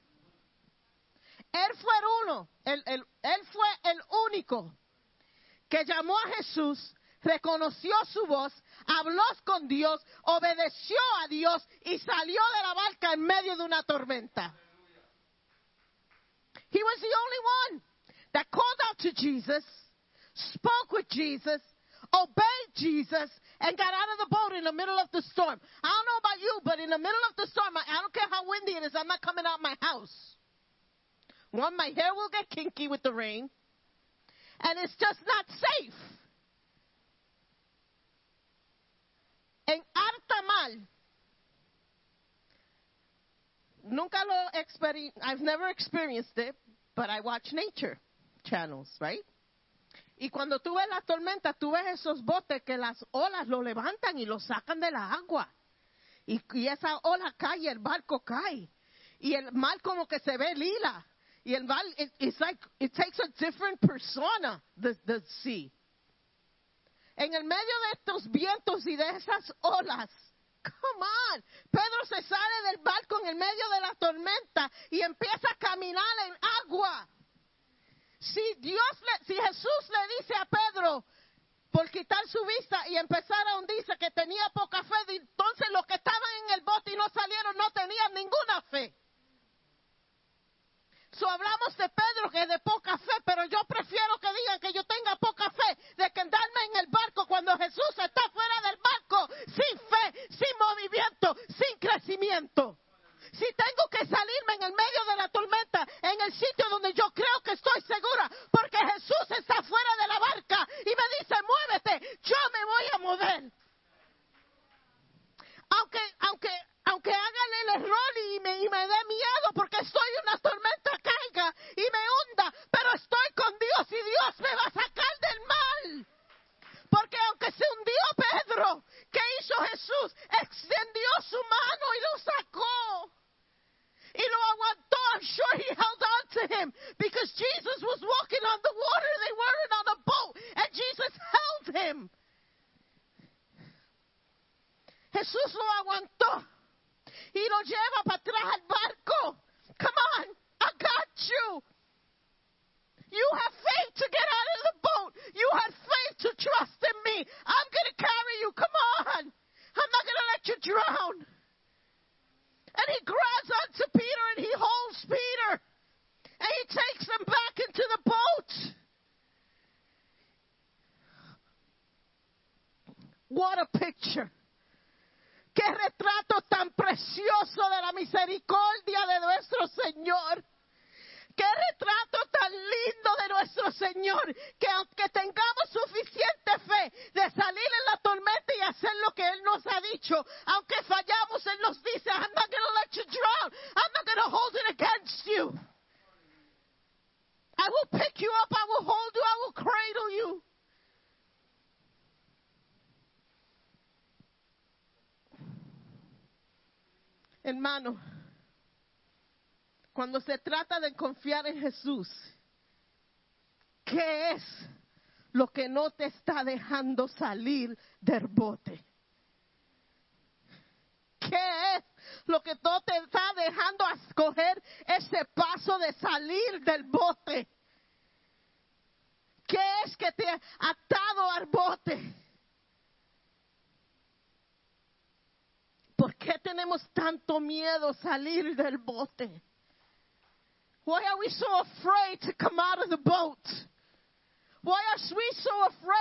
Speaker 4: Él fue uno, él fue el único que llamó a Jesús, reconoció su voz, habló con Dios, obedeció a Dios y salió de la barca en medio de una tormenta. He was the only one that called out to Jesus, spoke with Jesus, obeyed Jesus, and got out of the boat in the middle of the storm. I don't know about you, but in the middle of the storm, I don't care how windy it is, I'm not coming out my house. One, my hair will get kinky with the rain, and it's just not safe. En harta mal, nunca lo experi I've never experienced it, but I watch nature channels, right? Y cuando tú ves la tormenta, tú ves esos botes que las olas lo levantan y lo sacan de la agua. Y, esa ola cae el barco cae. Y el mar como que se ve lila. Y el mar, it, it's like, it takes a different persona, the, the sea. En el medio de estos vientos y de esas olas, come on, Pedro se sale del barco en el medio de la tormenta y empieza a caminar en agua. Si Dios, le, si Jesús le dice a Pedro por quitar su vista y empezar a hundirse que tenía poca fe, entonces los que estaban en el bote y no salieron no tenían ninguna fe. So hablamos de Pedro que es de poca fe, pero yo prefiero que digan que yo tenga poca fe de que andarme en el barco cuando Jesús está fuera del barco, sin fe, sin movimiento, sin crecimiento. Si tengo que salirme en el medio de la tormenta, en el sitio donde yo creo que estoy segura, porque Jesús está fuera de la barca y me dice, muévete, yo me voy a mover. Aunque, aunque, aunque hagan el error y me, y me dé miedo porque en una tormenta caiga y me hunda, pero estoy con Dios y Dios me va a sacar del mal. Porque aunque se hundió Pedro, ¿qué hizo Jesús? Extendió su mano y lo sacó. Y lo aguantó. I'm sure he held on to him because Jesus was walking on the water. They weren't on a boat. And Jesus held him. Jesús lo aguantó y lo lleva para atrás al barco. Come on, I got you. You have faith to get out of the boat. Confiar en Jesús, ¿qué es lo que no te está dejando salir del bote? ¿Qué es lo que no te está dejando escoger ese paso de salir del bote? ¿Qué es que te ha atado al bote? ¿Por qué tenemos tanto miedo salir del are we so afraid to come out of the boat? Why are we so afraid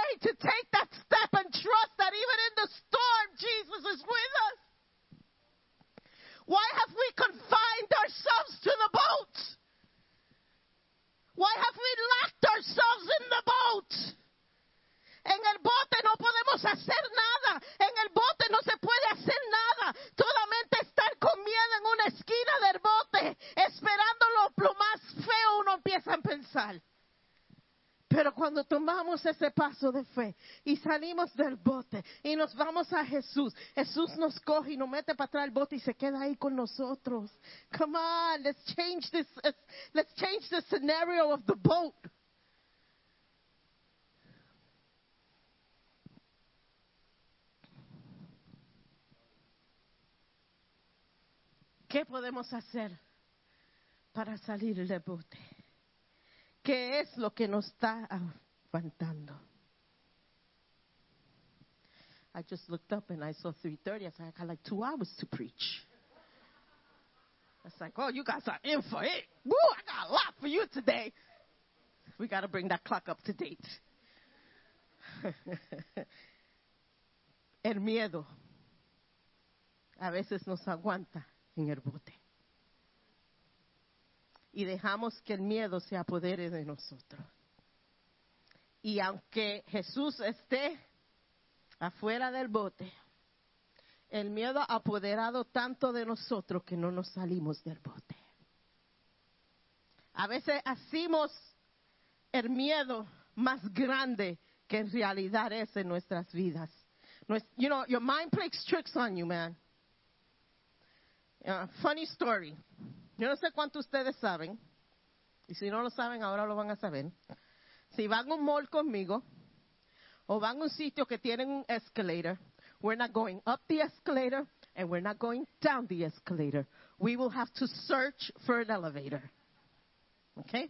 Speaker 4: de fe y salimos del bote y nos vamos a Jesús, Jesús nos coge y nos mete para atrás el bote y se queda ahí con nosotros. Come on, let's change this, let's change the scenario of the boat. ¿Qué podemos hacer para salir del bote? ¿Qué es lo que nos está aguantando? Just looked up and I saw 3.30. I said, I got like two hours to preach. It's like, oh, you guys are in for it. Woo, I got a lot for you today. We got to bring that clock up to date. el miedo a veces nos aguanta en el bote. Y dejamos que el miedo se apodere de nosotros. Y aunque Jesús esté afuera del bote, el miedo ha apoderado tanto de nosotros que no nos salimos del bote. A veces hacemos el miedo más grande que en realidad es en nuestras vidas. You know, your mind plays tricks on you, man. Uh, funny story. Yo no sé cuánto ustedes saben, y si no lo saben, ahora lo van a saber. Si van a un mall conmigo, o van a un sitio que tienen un escalator, we're not going up the escalator, and we're not going down the escalator. We will have to search for an elevator. Okay?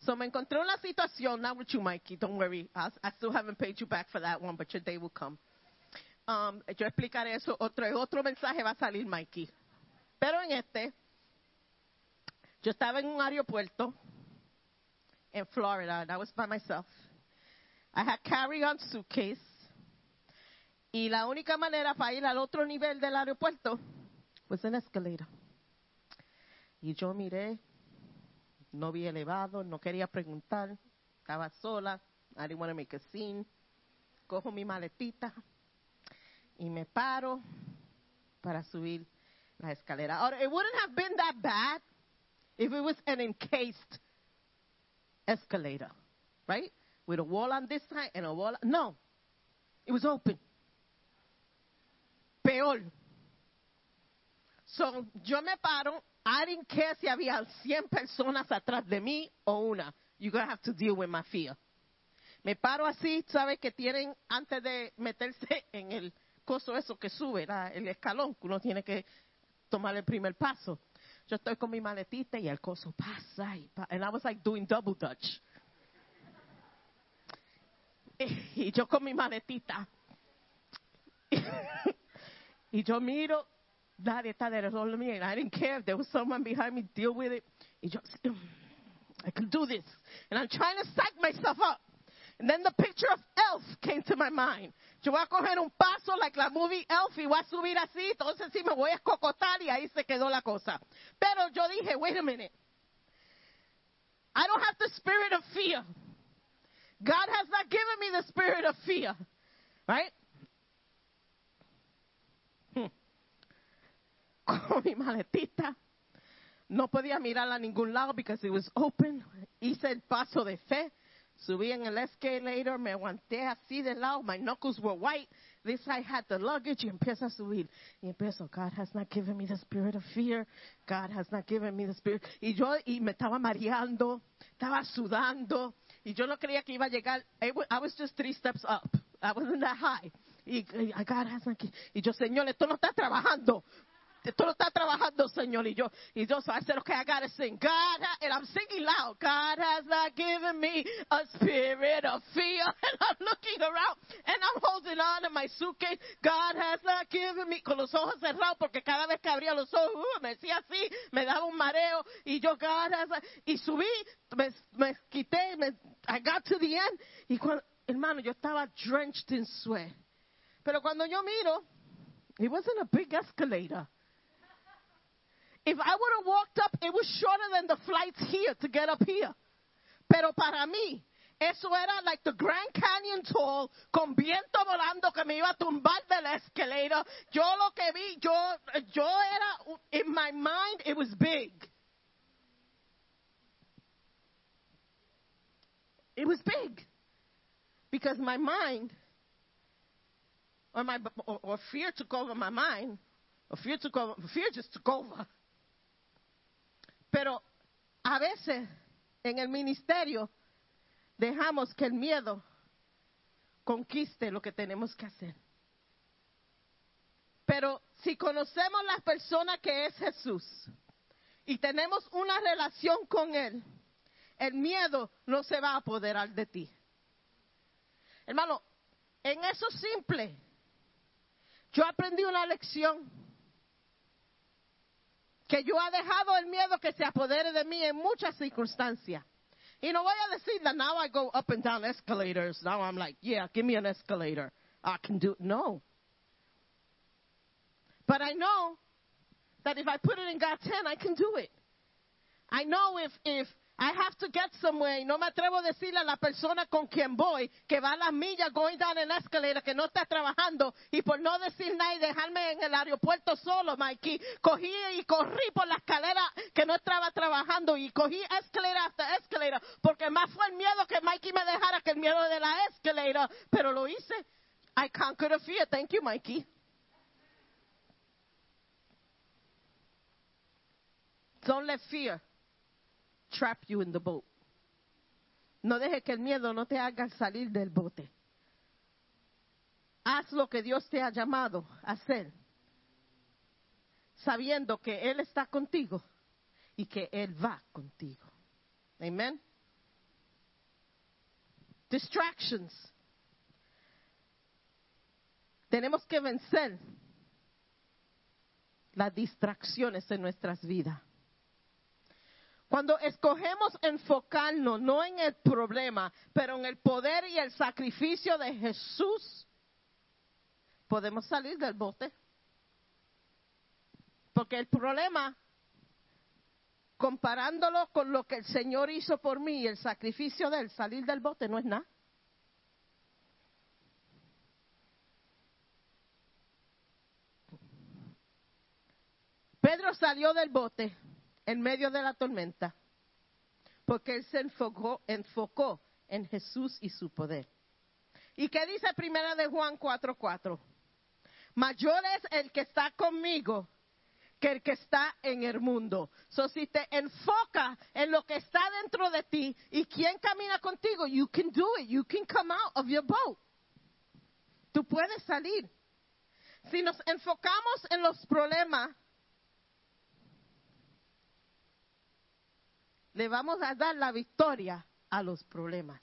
Speaker 4: So me encontré una situación, not with you, Mikey, don't worry. I, I still haven't paid you back for that one, but your day will come. Um, yo explicaré eso, otro, otro mensaje va a salir, Mikey. Pero en este, yo estaba en un aeropuerto en Florida, and I was by myself. I had carry-on suitcase, y la única manera para ir al otro nivel del aeropuerto was an escalator. Y yo miré, no vi elevado, no quería preguntar, estaba sola, I didn't want to make a scene. Cojo mi maletita y me paro para subir la escalera. Ahora, it wouldn't have been that bad if it was an encased escalator, right? With a wall on this side and a wall. No, it was open. Peor. So, yo me paro. I didn't care si había 100 personas atrás de mí o una. You're going to have to deal with my fear. Me paro así, ¿sabes? Que tienen, antes de meterse en el coso eso que sube, el escalón, que uno tiene que tomar el primer paso. Yo estoy con mi maletita y el coso pasa y pa- and I was like doing double dutch. Y yo con mi maletita. y yo miro, nadie está de mí, and I didn't care if there was someone behind me, deal with it. Y yo, I can do this. And I'm trying to psych myself up. And then the picture of Elf came to my mind. Yo voy a coger un paso like la movie Elf y voy a subir así, entonces sí me voy a escocotar y ahí se quedó la cosa. Pero yo dije, wait a minute. I don't have the spirit of fear. God has not given me the spirit of fear. Right? Hmm. Con mi maletita. No podía mirar a ningún lado because it was open. Hice el paso de fe. Subí en el escalator, me aguanté así de lado. My knuckles were white. This I had the luggage y empiezo a subir. Y empiezo, God has not given me the spirit of fear. God has not given me the spirit. Y yo y me estaba mareando, estaba sudando. Y yo no creía que iba a llegar. I wa- I was just three steps up. I wasn't that high. Y, y y yo, Señor, esto no está trabajando. Esto no está trabajando, Señor. Y yo, y yo, so I said, okay, I gotta sing. God, and I'm singing loud. God has not given me a spirit of fear. And I'm looking around and I'm holding on to my suitcase. God has not given me, con los ojos cerrados, porque cada vez que abría los ojos, uh, me decía así, me daba un mareo. Y yo, God has, y subí, me, me quité, me, I got to the end. Y cuando, hermano, yo estaba drenched in sweat. Pero cuando yo miro, it wasn't a big escalator. If I would have walked up, it was shorter than the flights here to get up here. Pero para mí, eso era like the Grand Canyon tall, con viento volando que me iba a tumbar del escalator. Yo lo que vi, yo, yo era, in my mind, it was big. It was big. because my mind or my or, or fear took over my mind, or fear took over, fear just took over. Pero a veces en el ministerio dejamos que el miedo conquiste lo que tenemos que hacer. Pero si conocemos la persona que es Jesús y tenemos una relación con Él, el miedo no se va a apoderar de ti. Hermano, en eso simple, yo aprendí una lección. Que yo he dejado el miedo que se apodere de mí en muchas circunstancias. Y no voy a decir that now I go up and down escalators. Now I'm like, yeah, give me an escalator. I can do it. No. But I know that if I put it in God's hand, I can do it. I know if, if I have to get somewhere y no me atrevo a decirle a la persona con quien voy que va a las millas going down an escalator que no está trabajando y por no decir nada y dejarme en el aeropuerto solo, Mikey, cogí y corrí por la escalera que no estaba trabajando y cogí escalera hasta escalera porque más fue el miedo que Mikey me dejara que el miedo de la escalera, pero lo hice. I conquered a fear. Thank you, Mikey. Don't let fear trap you in the boat. No deje que el miedo no te haga salir del bote. Haz lo que Dios te ha llamado a hacer, sabiendo que Él está contigo y que Él va contigo. Amen. Distractions. Tenemos que vencer las distracciones en nuestras vidas. Cuando escogemos enfocarnos no en el problema, pero en el poder y el sacrificio de Jesús, podemos salir del bote. Porque el problema, comparándolo con lo que el Señor hizo por mí y el sacrificio de él, salir del bote no es nada. Pedro salió del bote en medio de la tormenta, porque él se enfocó, en Jesús y su poder. ¿Y qué dice primera de Juan 4:4? Mayor es el que está conmigo que el que está en el mundo. So, si te enfoca en lo que está dentro de ti y quién camina contigo, you can do it. You can come out of your boat. Tú puedes salir. Si nos enfocamos en los problemas, le vamos a dar la victoria a los problemas.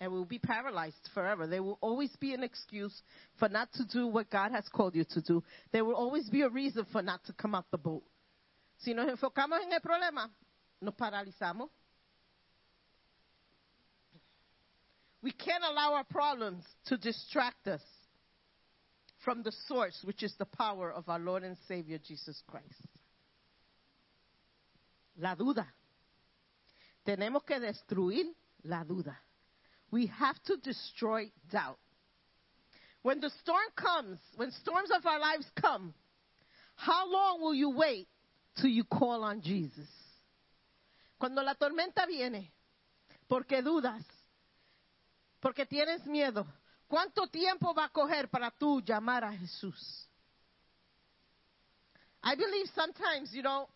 Speaker 4: And we'll be paralyzed forever. There will always be an excuse for not to do what God has called you to do. There will always be a reason for not to come out the boat. Si nos enfocamos en el problema, nos paralizamos. We can't allow our problems to distract us from the source, which is the power of our Lord and Savior Jesus Christ. La duda. Tenemos que destruir la duda. We have to destroy doubt. When the storm comes, when storms of our lives come, how long will you wait till you call on Jesus? Cuando la tormenta viene, porque dudas, porque tienes miedo, ¿cuánto tiempo va a coger para tú llamar a Jesús? I believe sometimes, you know,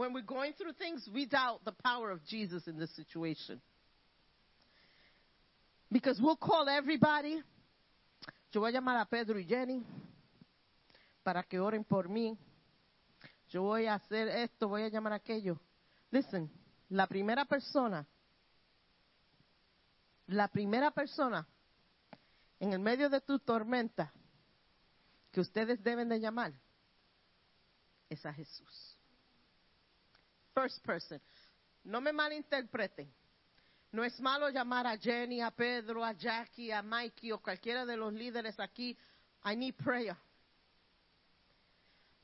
Speaker 4: when we're going through things, we doubt the power of Jesus in this situation. Because we'll call everybody. Yo voy a llamar a Pedro y Jenny para que oren por mí. Yo voy a hacer esto, voy a llamar a aquello. Listen, la primera persona, la primera persona en el medio de tu tormenta que ustedes deben de llamar es a Jesús. First person. No me malinterpreten. No es malo llamar a Jenny, a Pedro, a Jackie, a Mikey o cualquiera de los líderes aquí. I need prayer.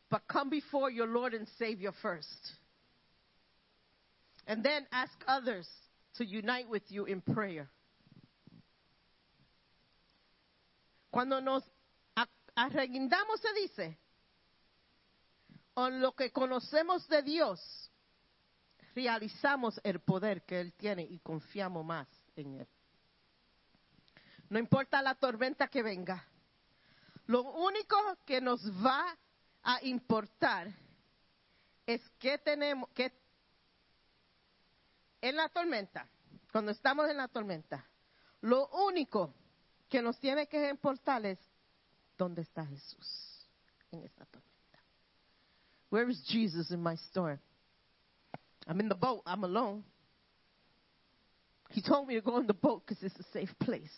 Speaker 4: But come before your Lord and Savior first. And then ask others to unite with you in prayer. Cuando nos arreguindamos, se dice, en lo que conocemos de Dios, realizamos el poder que Él tiene y confiamos más en Él. No importa la tormenta que venga. Lo único que nos va a importar es que tenemos que en la tormenta, cuando estamos en la tormenta, lo único que nos tiene que importar es dónde está Jesús en esta tormenta. Where is Jesus in my storm? I'm in the boat. I'm alone. He told me to go in the boat because it's a safe place.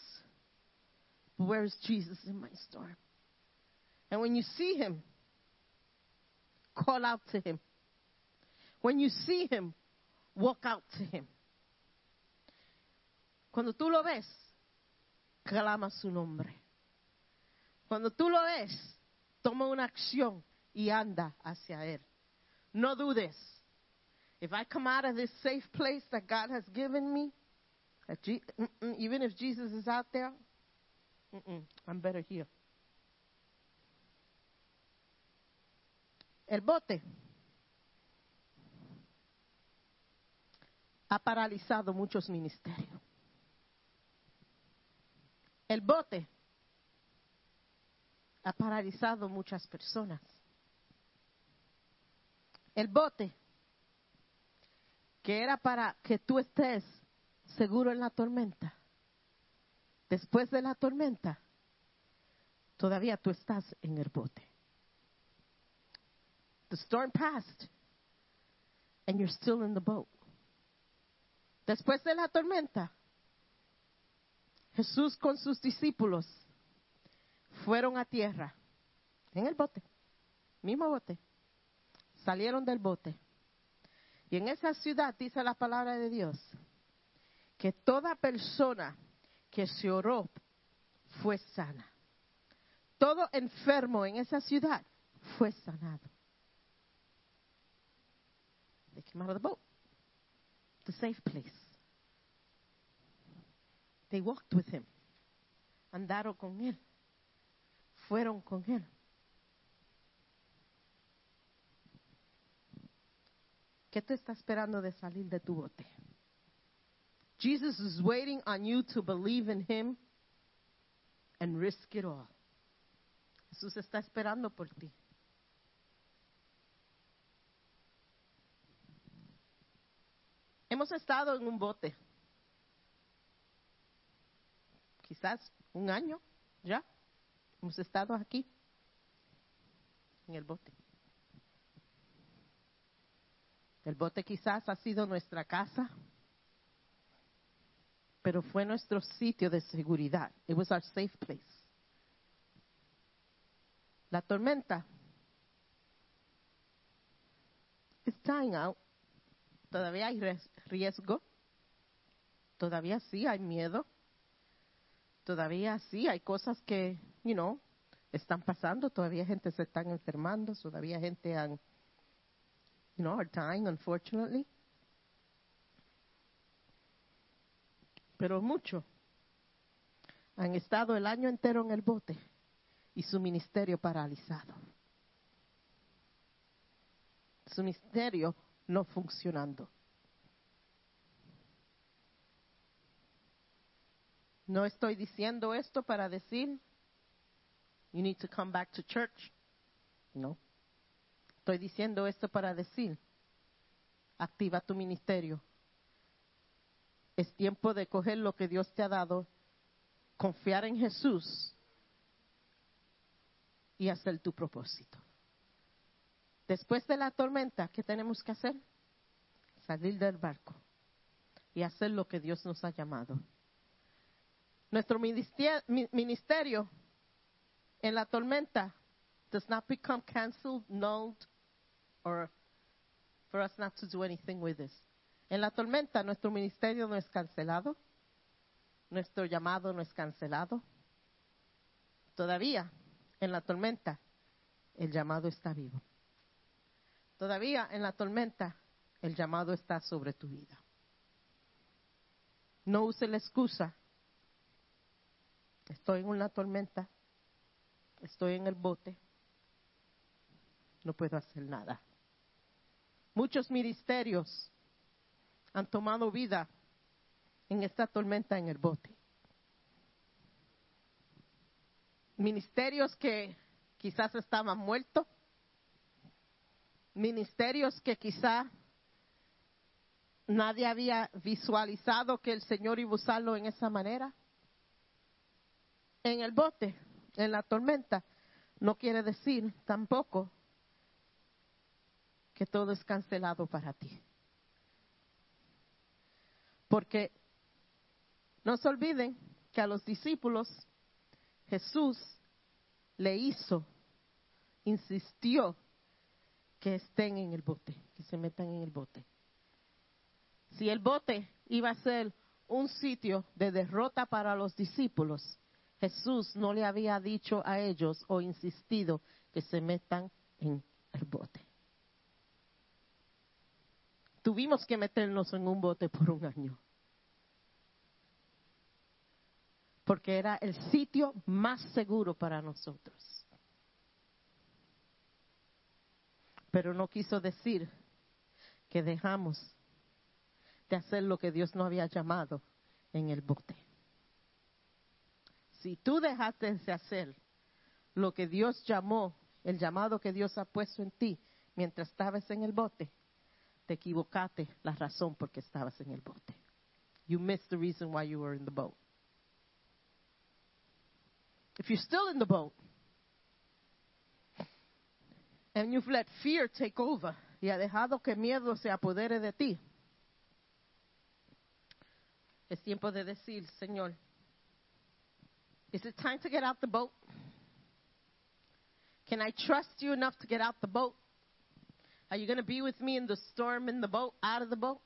Speaker 4: But where is Jesus in my storm? And when you see him, call out to him. When you see him, walk out to him. Cuando tú lo ves, clama su nombre. Cuando tú lo ves, toma una acción y anda hacia él. No dudes. If I come out of this safe place that God has given me, Je- even if Jesus is out there, I'm better here. El bote ha paralizado muchos ministerios. El bote ha paralizado muchas personas. El bote que era para que tú estés seguro en la tormenta. Después de la tormenta, todavía tú estás en el bote. The storm passed, and you're still in the boat. Después de la tormenta, Jesús con sus discípulos fueron a tierra, en el bote, mismo bote. Salieron del bote. Y en esa ciudad dice la palabra de Dios que toda persona que se oró fue sana. Todo enfermo en esa ciudad fue sanado. They came out of the boat, the safe place. They walked with him. Andaron con él. Fueron con él. ¿Qué tú estás esperando de salir de tu bote? Jesus is waiting on you to believe in him and risk it all. Jesús está esperando por ti. Hemos estado en un bote. Quizás un año ya. Hemos estado aquí en el bote. El bote quizás ha sido nuestra casa, pero fue nuestro sitio de seguridad. It was our safe place. La tormenta is dying out. Todavía hay riesgo. Todavía sí hay miedo. Todavía sí hay cosas que, you know, están pasando. Todavía gente se están enfermando. Todavía gente han, you know, are dying, unfortunately. Pero muchos han estado el año entero en el bote y su ministerio paralizado. Su ministerio no funcionando. No estoy diciendo esto para decir, you need to come back to church. No. Estoy diciendo esto para decir, activa tu ministerio. Es tiempo de coger lo que Dios te ha dado, confiar en Jesús y hacer tu propósito. Después de la tormenta, ¿qué tenemos que hacer? Salir del barco y hacer lo que Dios nos ha llamado. Nuestro ministerio en la tormenta does not become canceled, nulled, or for us not to do anything with this. En la tormenta nuestro ministerio no es cancelado, nuestro llamado no es cancelado. Todavía en la tormenta el llamado está vivo. Todavía en la tormenta el llamado está sobre tu vida. No use la excusa. Estoy en una tormenta. Estoy en el bote. No puedo hacer nada. Muchos ministerios han tomado vida en esta tormenta en el bote. ministerios que quizás estaban muertos, ministerios que quizás nadie había visualizado que el Señor iba a usarlo en esa manera. En el bote, en la tormenta, no quiere decir tampoco que todo es cancelado para ti. Porque no se olviden que a los discípulos Jesús le hizo, insistió que estén en el bote, que se metan en el bote. Si el bote iba a ser un sitio de derrota para los discípulos, Jesús no le había dicho a ellos o insistido que se metan en el bote. Tuvimos que meternos en un bote por un año. Porque era el sitio más seguro para nosotros. Pero no quiso decir que dejamos de hacer lo que Dios no había llamado en el bote. Si tú dejaste de hacer lo que Dios llamó, el llamado que Dios ha puesto en ti mientras estabas en el bote, te equivocaste la razón por qué estabas en el bote. You missed the reason why you were in the boat. If you're still in the boat and you've let fear take over y ha dejado que miedo se apodere de ti, es tiempo de decir, Señor, is it time to get out the boat? Can I trust you enough to get out the boat? Are you going to be with me in the storm in the boat, out of the boat?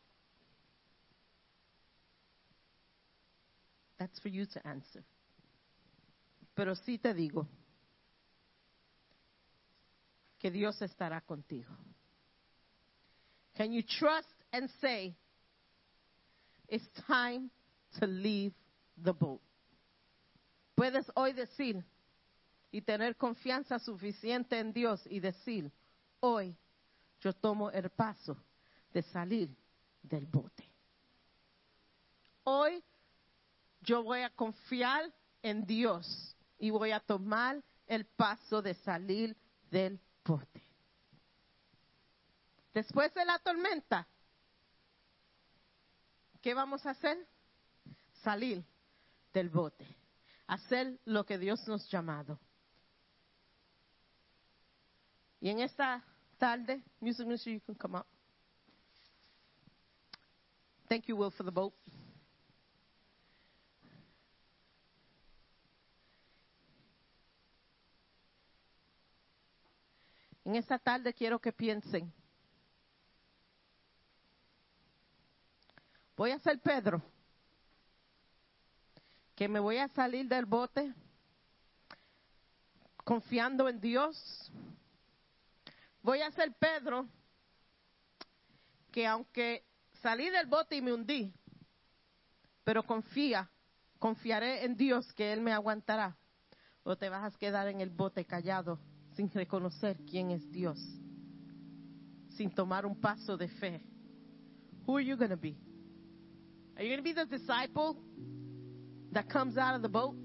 Speaker 4: That's for you to answer. Pero sí te digo que Dios estará contigo. Can you trust and say, it's time to leave the boat? Puedes hoy decir y tener confianza suficiente en Dios y decir, hoy yo tomo el paso de salir del bote. Hoy yo voy a confiar en Dios y voy a tomar el paso de salir del bote. Después de la tormenta, ¿qué vamos a hacer? Salir del bote, hacer lo que Dios nos ha llamado. Y en esta tarde, music ministry, you can come up. Thank you, Will, for the boat. En esta tarde quiero que piensen. Voy a ser Pedro, que me voy a salir del bote confiando en Dios. Voy a ser Pedro, que aunque salí del bote y me hundí, pero confía, confiaré en Dios que Él me aguantará. O te vas a quedar en el bote callado sin reconocer quién es Dios, sin tomar un paso de fe. Who are you going to be? Are you going to be the disciple that comes out of the boat?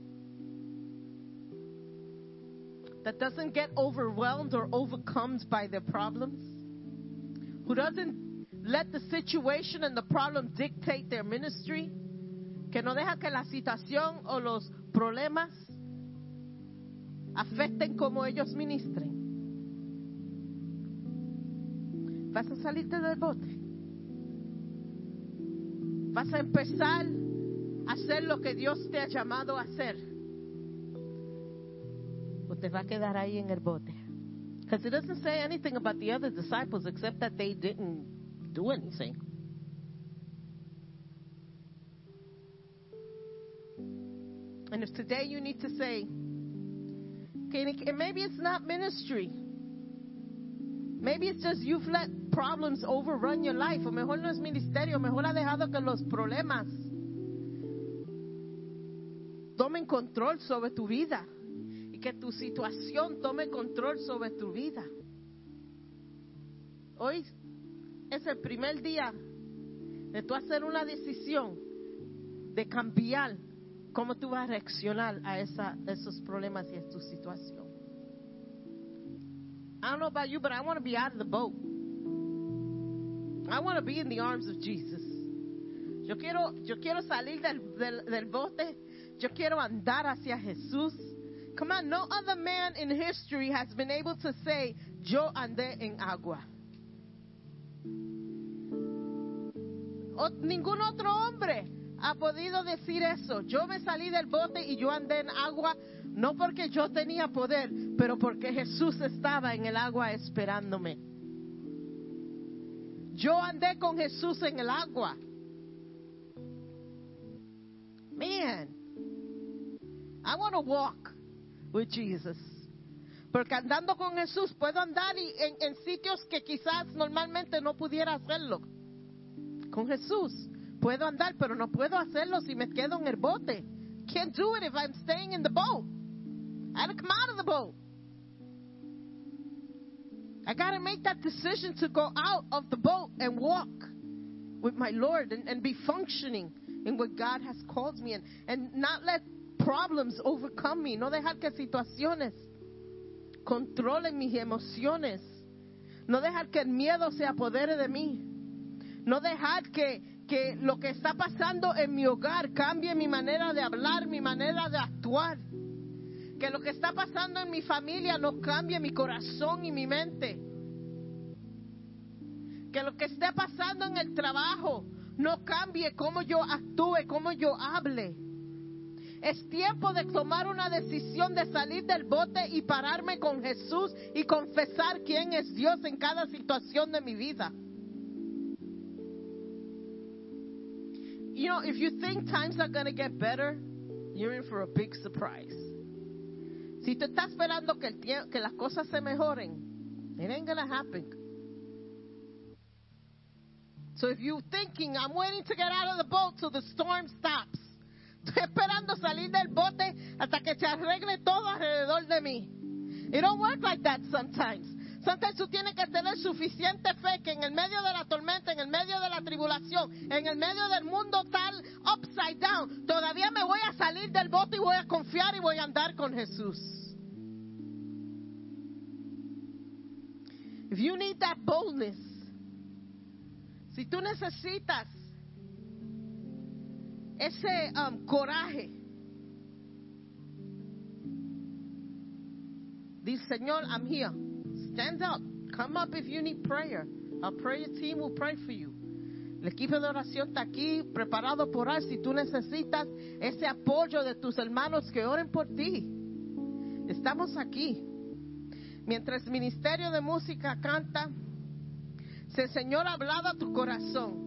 Speaker 4: That doesn't get overwhelmed or overcome by their problems? Who doesn't let the situation and the problem dictate their ministry? Que no deja que la situación o los problemas afecten como ellos ministren. Vas a salirte del bote. Vas a empezar a hacer lo que Dios te ha llamado a hacer. Te va a quedar ahí en el bote. Because it doesn't say anything about the other disciples except that they didn't do anything. And if today you need to say, maybe it's not ministry. Maybe it's just you've let problems overrun your life. O mejor no es ministerio, mejor ha dejado que los problemas tomen control sobre tu vida que tu situación tome control sobre tu vida. Hoy es el primer día de tú hacer una decisión de cambiar ¿Cómo tú vas a reaccionar a esa, esos problemas y a tu situación? I don't know about you, but I want to be out of the boat. I want to be in the arms of Jesus. Yo quiero, yo quiero salir del, bote. Yo quiero andar hacia Jesús. Come on, no other man in history has been able to say, yo andé en agua. O- ningún otro hombre ha podido decir eso. Yo me salí del bote y yo andé en agua, no porque yo tenía poder, pero porque Jesús estaba en el agua esperándome. Yo andé con Jesús en el agua. Man, I want to walk with Jesus. Porque andando con Jesús puedo andar y- en, en sitios que quizás normalmente no pudiera hacerlo. Con Jesús puedo andar, pero no puedo hacerlo si me quedo en el bote. Can't do it if I'm staying in the boat. I to come out of the boat. I got to make that decision to go out of the boat and walk with my Lord and, and be functioning in what God has called me and, and not let problems overcome me. No dejar que situaciones controlen mis emociones. No dejar que el miedo se apodere de mí. No dejar que, que lo que está pasando en mi hogar cambie mi manera de hablar, mi manera de actuar. Que lo que está pasando en mi familia no cambie mi corazón y mi mente. Que lo que esté pasando en el trabajo no cambie cómo yo actúe, cómo yo hable. Es tiempo de tomar una decisión de salir del bote y pararme con Jesús y confesar quién es Dios en cada situación de mi vida. You know, if you think times are going to get better, you're in for a big surprise. Si tú estás esperando que, el las cosas se mejoren, it ain't going to happen. So if you're thinking, I'm waiting to get out of the boat till the storm stops. Estoy esperando salir del bote hasta que se arregle todo alrededor de mí. It don't work like that sometimes. Sometimes tú tienes que tener suficiente fe que en el medio de la tormenta, en el medio de la tribulación, en el medio del mundo tal upside down, todavía me voy a salir del bote y voy a confiar y voy a andar con Jesús. If you need that boldness, si tú necesitas ese um, coraje, dice Señor, I'm here. Stand up. Come up if you need prayer. Our prayer team will pray for you. El equipo de oración está aquí preparado por orar si tú necesitas ese apoyo de tus hermanos que oren por ti. Estamos aquí. Mientras el Ministerio de Música canta, si el Señor ha hablado a tu corazón,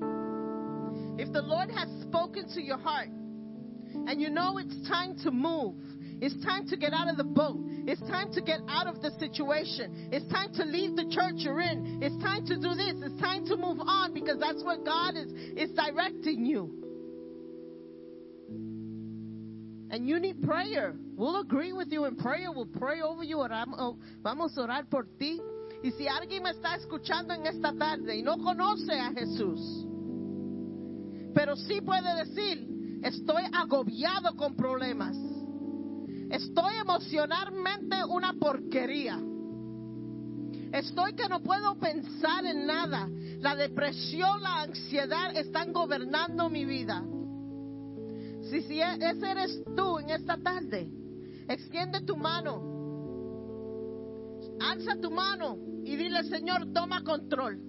Speaker 4: if the Lord has spoken to your heart, and you know it's time to move, it's time to get out of the boat, it's time to get out of the situation, it's time to leave the church you're in, it's time to do this, it's time to move on because that's where God is, is directing you. And you need prayer. We'll agree with you in prayer. We'll pray over you. Vamos a orar por ti. Y si alguien me está escuchando en esta tarde y no conoce a Jesús, pero sí puede decir, estoy agobiado con problemas. Estoy emocionalmente una porquería. Estoy que no puedo pensar en nada. La depresión, la ansiedad están gobernando mi vida. Si, si e- ese eres tú en esta tarde, extiende tu mano. Alza tu mano y dile, Señor, toma control.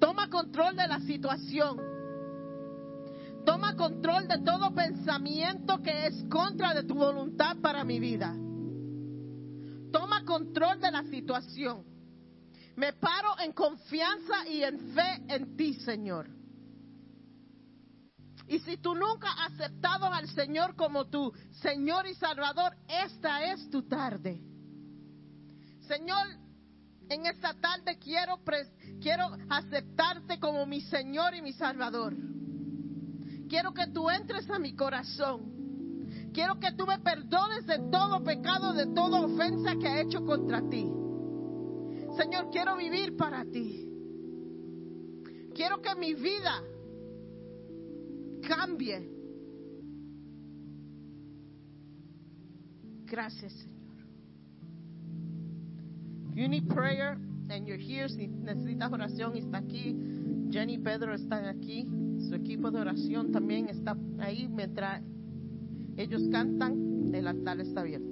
Speaker 4: Toma control de la situación. Toma control de todo pensamiento que es contra de tu voluntad para mi vida. Toma control de la situación. Me paro en confianza y en fe en ti, Señor. Y si tú nunca has aceptado al Señor como tu Señor y Salvador, esta es tu tarde. Señor, en esta tarde quiero, quiero aceptarte como mi Señor y mi Salvador quiero que tú entres a mi corazón. Quiero que tú me perdones de todo pecado, de toda ofensa que he hecho contra ti. Señor, quiero vivir para ti. Quiero que mi vida cambie.
Speaker 5: Gracias, Señor. If you need prayer and you're here, si necesitas oración está aquí. Jenny y Pedro están aquí, su equipo de oración también está ahí mientras ellos cantan, el altar está abierto.